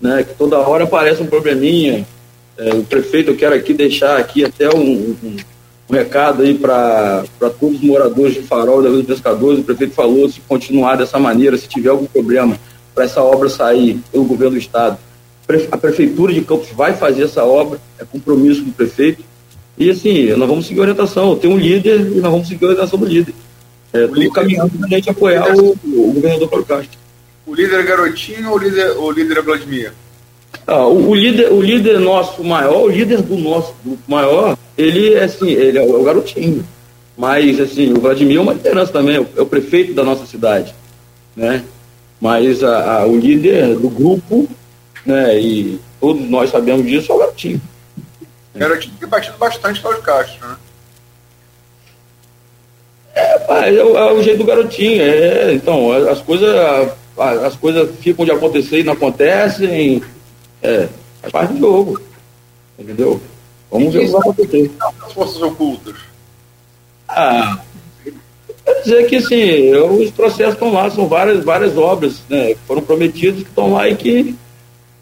né, que toda hora aparece um probleminha. É, o prefeito, eu quero aqui deixar aqui até um, um um recado aí para todos os moradores de Farol da Vila dos Pescadores. O prefeito falou: se continuar dessa maneira, se tiver algum problema para essa obra sair pelo governo do Estado, a Prefeitura de Campos vai fazer essa obra, é compromisso do prefeito. E assim, nós vamos seguir a orientação. Tem um líder e nós vamos seguir a orientação do líder. É, tudo caminhando para a gente apoiar o, o governador Paulo Castro. O líder é Garotinho ou o líder, o líder é Vladimir? Ah, o, o, líder, o líder nosso maior, o líder do nosso grupo maior, ele é assim, ele é o, é o garotinho. Mas assim, o Vladimir é uma liderança também, é o, é o prefeito da nossa cidade, né? Mas a, a, o líder do grupo, né? E todos nós sabemos disso, é o garotinho. O garotinho tem batido bastante Cláudio Castro, né? É, pai, é, é, o jeito do garotinho. É, então, as coisas, as coisas ficam de acontecer e não acontecem. É, faz parte do jogo. Entendeu? Vamos ver o que vai acontecer. As forças ocultas. Ah, quer dizer que sim, os processos estão lá, são várias, várias obras né, que foram prometidas que estão lá e que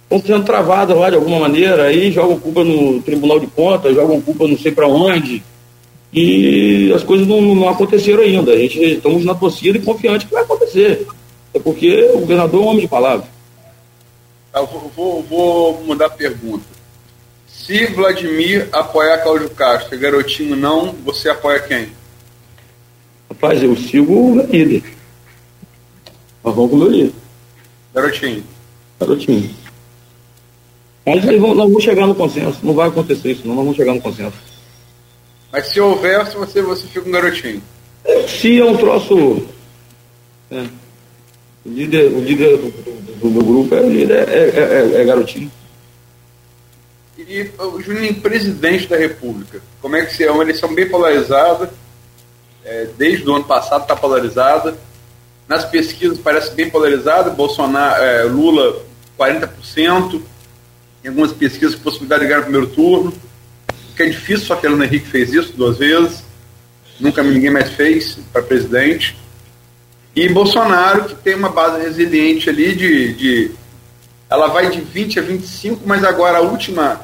estão sendo travadas lá de alguma maneira, aí jogam culpa no Tribunal de Contas, jogam culpa não sei para onde. E as coisas não, não, aconteceram ainda. A gente estamos na torcida e confiante que vai acontecer. É porque o governador é um homem de palavra. Eu vou, vou, vou mudar a pergunta. Se Vladimir apoiar Cláudio Castro Garotinho não, você apoia quem? Rapaz, eu sigo o líder. Mas vamos com o meu líder. Garotinho. Garotinho. Mas nós vamos chegar no consenso. Não vai acontecer isso, não. Nós vamos chegar no consenso. Mas se houver, você, você fica um garotinho. Se é um troço. É. O líder, o líder do, do, do meu grupo é, o líder, é, é, é, é garotinho. E o Juninho, presidente da República, como é que se é uma eleição bem polarizada? É, desde o ano passado está polarizada. Nas pesquisas parece bem polarizada. Bolsonaro, é, Lula 40%. Em algumas pesquisas, possibilidade de ganhar no primeiro turno. Que é difícil, só que o Henrique fez isso duas vezes. Nunca ninguém mais fez para presidente. E Bolsonaro, que tem uma base resiliente ali de, de. Ela vai de 20 a 25, mas agora a última.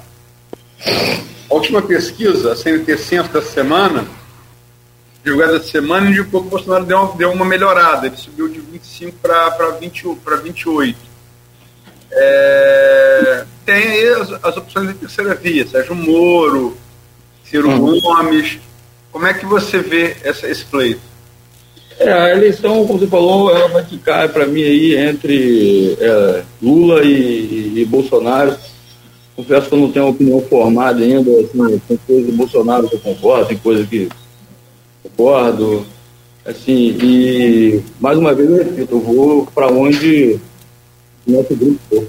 A última pesquisa, a CNT Centro dessa semana, divulgada essa semana, indicou que o Bolsonaro deu uma, deu uma melhorada. Ele subiu de 25 para 28. É, tem aí as, as, opções de terceira via, Sérgio Moro, Ciro uhum. Gomes. Como é que você vê essa, esse pleito? É, a eleição, como você falou, ela vai ficar para mim aí entre é, Lula e, e, Bolsonaro. Confesso que eu não tenho uma opinião formada ainda. Assim, tem coisas do Bolsonaro que eu concordo, tem coisas que concordo. Assim, e mais uma vez eu repito, eu vou para onde nosso grupo for.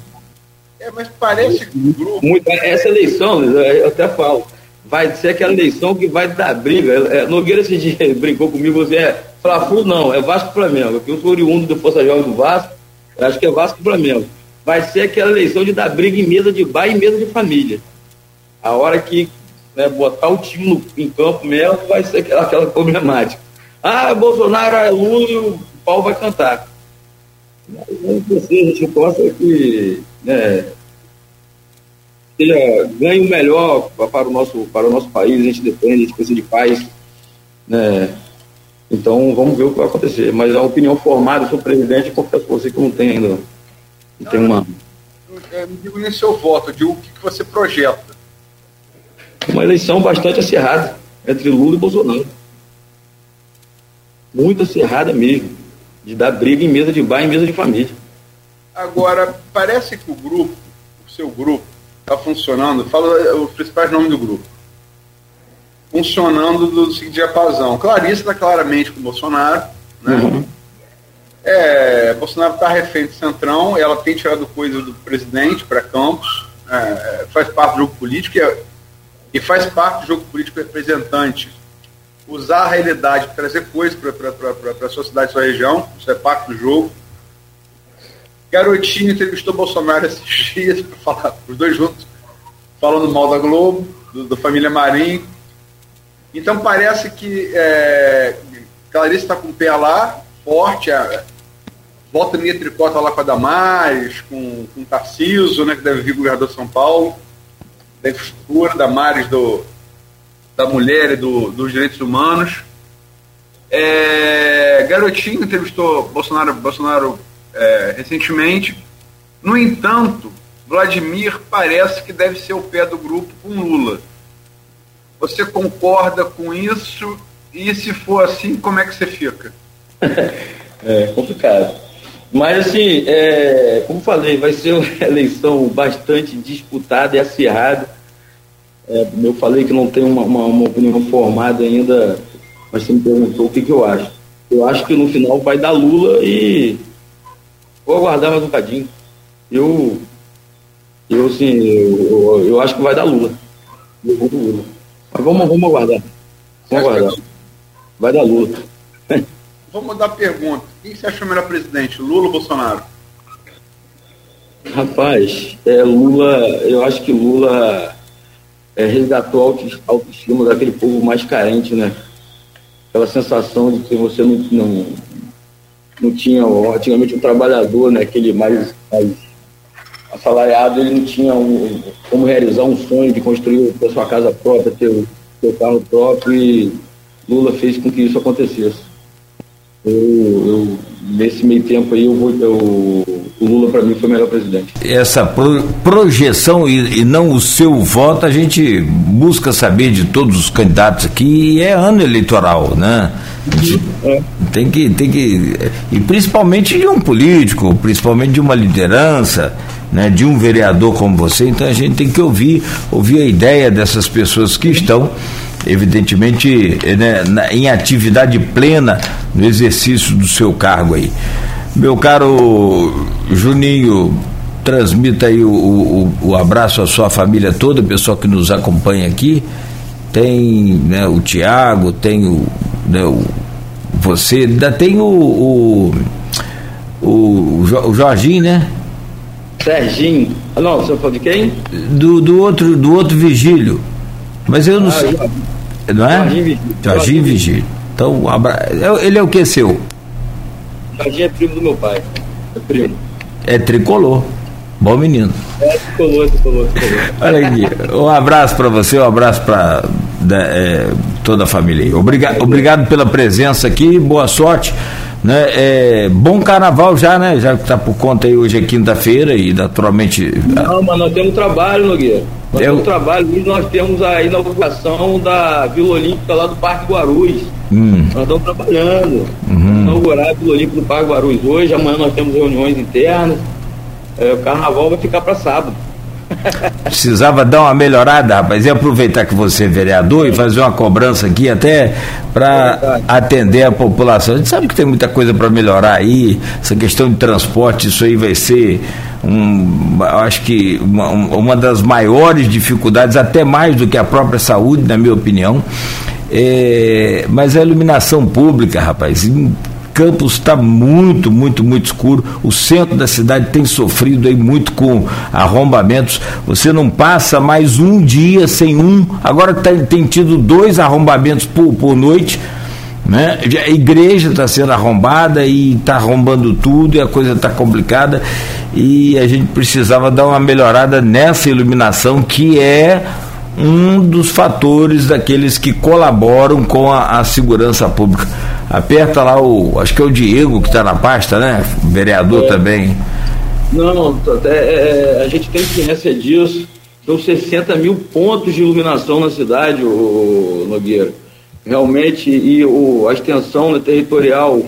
É, mas parece que o grupo. Muito, essa eleição, eu até falo, vai ser aquela eleição que vai dar briga. É, Nogueira esse dia brincou comigo, você é Fla-Flu não, é Vasco Flamengo. Eu sou oriundo do Força Jovem do Vasco, acho que é Vasco Flamengo. Vai ser aquela eleição de dar briga em mesa de bar e mesa de família. A hora que né, botar o time no, em campo mesmo, vai ser aquela, aquela problemática. Ah, Bolsonaro é Lula e o pau vai cantar. Mas, a gente possa que né, seja, ganhe o melhor para o, nosso, para o nosso país, a gente depende, a gente precisa de paz. Né? Então vamos ver o que vai acontecer. Mas a opinião formada sobre o presidente, confesso para você que não tem ainda. Não tem uma. Eu não digo nem seu voto, eu digo o que, que você projeta. Uma eleição bastante acirrada entre Lula e Bolsonaro. Muito acirrada mesmo. De dar briga em mesa de bar e mesa de família. Agora, parece que o grupo, o seu grupo, está funcionando. Fala os principais nomes do grupo funcionando do seguinte diapasão. Clarice está claramente com o Bolsonaro, né? Uhum. É, Bolsonaro está refém do Centrão, ela tem tirado coisas do presidente para Campos, é, é, faz parte do jogo político e, é, e, faz parte do jogo político representante usar a realidade para trazer coisas para a sua cidade, sua região, isso é parte do jogo. Garotinho entrevistou Bolsonaro esses dias para falar, os dois juntos, falando mal da Globo, do, da família Marinho então parece que é, Clarice está com o pé lá, forte, a, volta minha tricota lá com a Damares, com, com o Tarciso, né, que deve vir governador de São Paulo, da infraestrutura, Damares do, da mulher e do, dos direitos humanos. É, Garotinho entrevistou Bolsonaro, Bolsonaro é, recentemente. No entanto, Vladimir parece que deve ser o pé do grupo com Lula. Você concorda com isso? E se for assim, como é que você fica? é complicado. Mas, assim, é, como falei, vai ser uma eleição bastante disputada e acirrada. É, eu falei que não tenho uma, uma, uma, opinião formada ainda, mas você me perguntou o que, que eu acho. Eu acho que no final vai dar Lula e vou aguardar mais um bocadinho. Eu, eu assim, eu, eu, acho que vai dar Lula. Eu vou Lula. Mas vamos, vamos aguardar. Vamos aguardar. Vai dar luta. Vamos mudar a pergunta. Quem você acha o melhor presidente, Lula ou Bolsonaro? Rapaz, é, Lula, eu acho que Lula é, resgatou a autoestima daquele povo mais carente, né? Aquela sensação de que você não, não, não tinha, antigamente, um trabalhador, né? Aquele mais, mais assalariado, ele não tinha um, como realizar um sonho de construir a sua casa própria, ter o seu carro próprio e Lula fez com que isso acontecesse. Eu, eu, nesse meio tempo aí, eu vou, eu, o Lula para mim foi o melhor presidente. Essa pro, projeção e, e, não o seu voto, a gente busca saber de todos os candidatos aqui, e é ano eleitoral, né? É. Tem que, tem que. E principalmente de um político, principalmente de uma liderança, né, de um vereador como você, então a gente tem que ouvir, ouvir a ideia dessas pessoas que estão evidentemente né, em atividade plena no exercício do seu cargo aí. Meu caro Juninho, transmita aí o, o, o abraço à sua família toda, pessoal que nos acompanha aqui. Tem né, o Tiago, tem o, né, o, você, ainda tem o, o, o, o Jorginho, né? Serginho. Ah, não, você falou de quem? Do, do, outro, do outro Vigílio. Mas eu não ah, sei. Não é? Jorginho Vigílio. Jorginho Vigílio. Então, é ele é o que seu? Jorginho é primo do meu pai. É primo. É tricolor. Bom menino. É, tricolor, tricolor, tricolor. Olha aqui, um abraço para você, um abraço para é, toda a família aí. Obrigado, obrigado pela presença aqui, boa sorte. Né? É, bom carnaval já, né? Já que está por conta aí, hoje é quinta-feira e naturalmente. Não, mas nós temos trabalho, Nogueira. Nós Eu... temos trabalho, hoje nós temos a inauguração da Vila Olímpica lá do Parque Guarulhos. Hum. Nós estamos trabalhando. Uhum. Inaugurar a Vila Olímpica do Parque Guarulhos hoje, amanhã nós temos reuniões internas. É, o carnaval vai ficar para sábado. Precisava dar uma melhorada, rapaz, e aproveitar que você é vereador e fazer uma cobrança aqui até para atender a população. A gente sabe que tem muita coisa para melhorar aí, essa questão de transporte, isso aí vai ser um, acho que uma, uma das maiores dificuldades, até mais do que a própria saúde, na minha opinião. É, mas a iluminação pública, rapaz, Campos está muito, muito, muito escuro. O centro da cidade tem sofrido aí muito com arrombamentos. Você não passa mais um dia sem um. Agora tem, tem tido dois arrombamentos por, por noite. Né? A igreja está sendo arrombada e está arrombando tudo e a coisa está complicada e a gente precisava dar uma melhorada nessa iluminação que é um dos fatores daqueles que colaboram com a, a segurança pública. Aperta lá o. Acho que é o Diego que está na pasta, né? Vereador é. também. Não, é, é, a gente tem ciência disso. São 60 mil pontos de iluminação na cidade, o Nogueira. Realmente, e o, a extensão né, territorial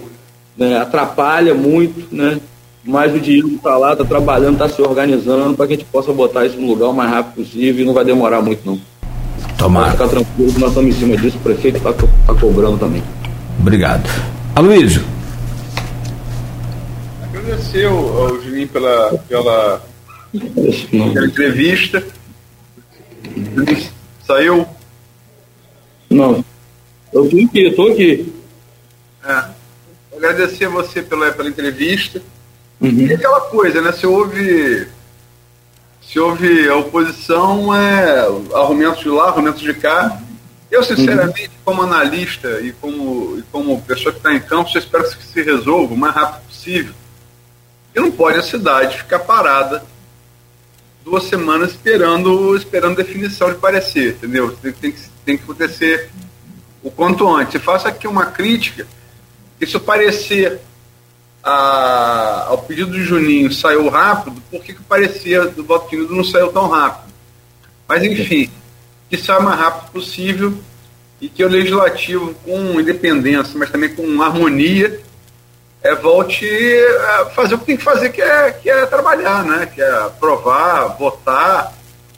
né, atrapalha muito, né? Mas o Diego está lá, está trabalhando, está se organizando para que a gente possa botar isso no lugar o mais rápido possível e não vai demorar muito não. Tomara. Pode ficar tranquilo, nós estamos em cima disso, o prefeito está tá cobrando também. Obrigado. Aloysio. Agradecer ao, ao Juninho pela, pela, pela entrevista. Saiu? Não. Eu estou aqui, estou aqui. É. Agradecer a você pela, pela entrevista. Uhum. E aquela coisa, né? Se houve. Se houve a oposição, é argumentos de lá, argumentos de cá eu, sinceramente, uhum. como analista e como, e como pessoa que está em campo, eu espero que se resolva o mais rápido possível. E não pode a cidade ficar parada duas semanas esperando, esperando definição de parecer, entendeu? Tem, tem, tem que acontecer o quanto antes. E faço aqui uma crítica, que se o parecer a, ao pedido de Juninho saiu rápido, por que, que o parecer do voto não saiu tão rápido? Mas, enfim que saia o mais rápido possível e que o legislativo, com independência, mas também com harmonia, é, volte a fazer o que tem que fazer, que é, que é trabalhar, né? que é aprovar, votar,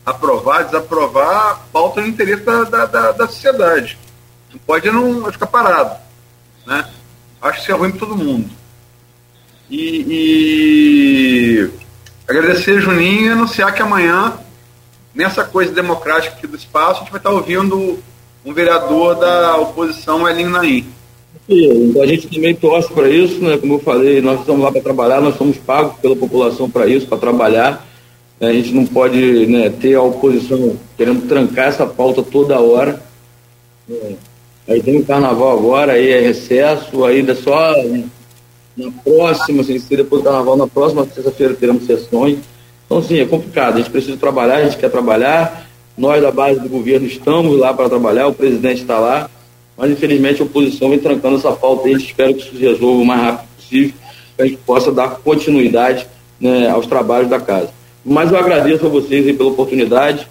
aprovar, desaprovar, pauta no interesse da, da, da, da sociedade. Não pode não ficar parado. Né? Acho que isso é ruim para todo mundo. E, e agradecer Juninho e anunciar que amanhã nessa coisa democrática aqui do espaço, a gente vai estar ouvindo um vereador da oposição, Elinho Naim. Então a gente também torce para isso, né? Como eu falei, nós estamos lá para trabalhar, nós somos pagos pela população para isso, para trabalhar. A gente não pode né, ter a oposição querendo trancar essa pauta toda hora. É. Aí tem o carnaval agora, aí é recesso, ainda só na próxima, se depois do carnaval, na próxima terça-feira teremos sessões. Então, assim, é complicado. A gente precisa trabalhar, a gente quer trabalhar. Nós, da base do governo, estamos lá para trabalhar, o presidente está lá. Mas, infelizmente, a oposição vem trancando essa falta e espera que isso se resolva o mais rápido possível, para a gente possa dar continuidade né, aos trabalhos da casa. Mas eu agradeço a vocês pela oportunidade.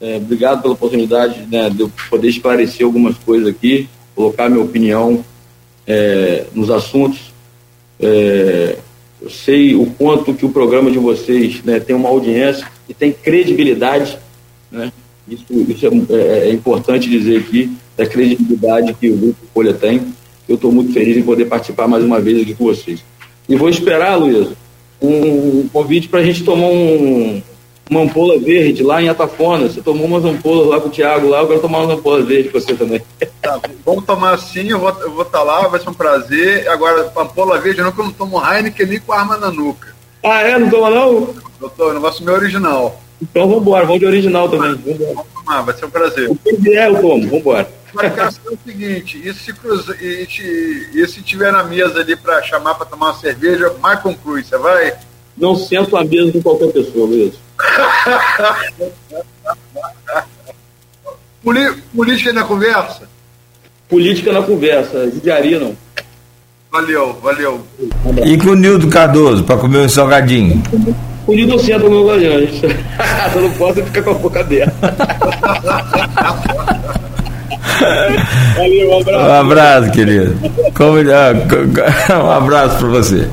É, obrigado pela oportunidade né, de eu poder esclarecer algumas coisas aqui, colocar minha opinião é, nos assuntos. É, eu sei o quanto que o programa de vocês né, tem uma audiência e tem credibilidade. Né? Isso, isso é, é, é importante dizer aqui, da credibilidade que o Grupo Folha tem. Eu estou muito feliz em poder participar mais uma vez aqui com vocês. E vou esperar, Luiz, um convite para a gente tomar um, uma ampola verde lá em Atafona. Você tomou umas ampolas lá com o Thiago lá, eu quero tomar umas ampolas verdes com você também. Tá, vamos tomar sim, eu vou estar vou tá lá, vai ser um prazer. Agora, ampola verde, não, eu não tomo Heineken nem com arma na nuca. Ah, é? Não toma não? Eu não gosto meu original. Então vamos embora, vamos de original também. Vamos tomar, vai ser um prazer. O que vier eu tomo, vamos embora. Agora, quero saber o seguinte, e se, cruza, e, e se tiver na mesa ali para chamar para tomar uma cerveja, Michael Cruz, você vai? Não sento à mesa com qualquer pessoa, Luiz. Política na conversa? Política na conversa, judiaria não. Valeu, valeu. E com o Nildo Cardoso, para comer um salgadinho? O Nildo senta no meu galhão. Eu não posso ficar com a boca aberta. Valeu, um abraço. Um abraço, querido. Ah, um abraço para você.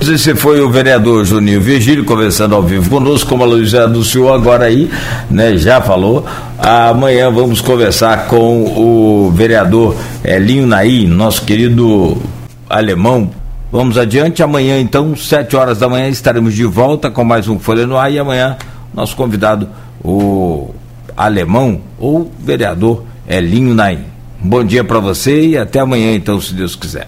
Você foi o vereador Juninho Virgílio conversando ao vivo conosco, como a Luísa anunciou agora aí, né, já falou. Amanhã vamos conversar com o vereador Elinho Naí, nosso querido alemão. Vamos adiante. Amanhã, então, sete horas da manhã, estaremos de volta com mais um Folha no Ar. E amanhã, nosso convidado, o alemão ou vereador Elinho Naim. Bom dia para você e até amanhã, então, se Deus quiser.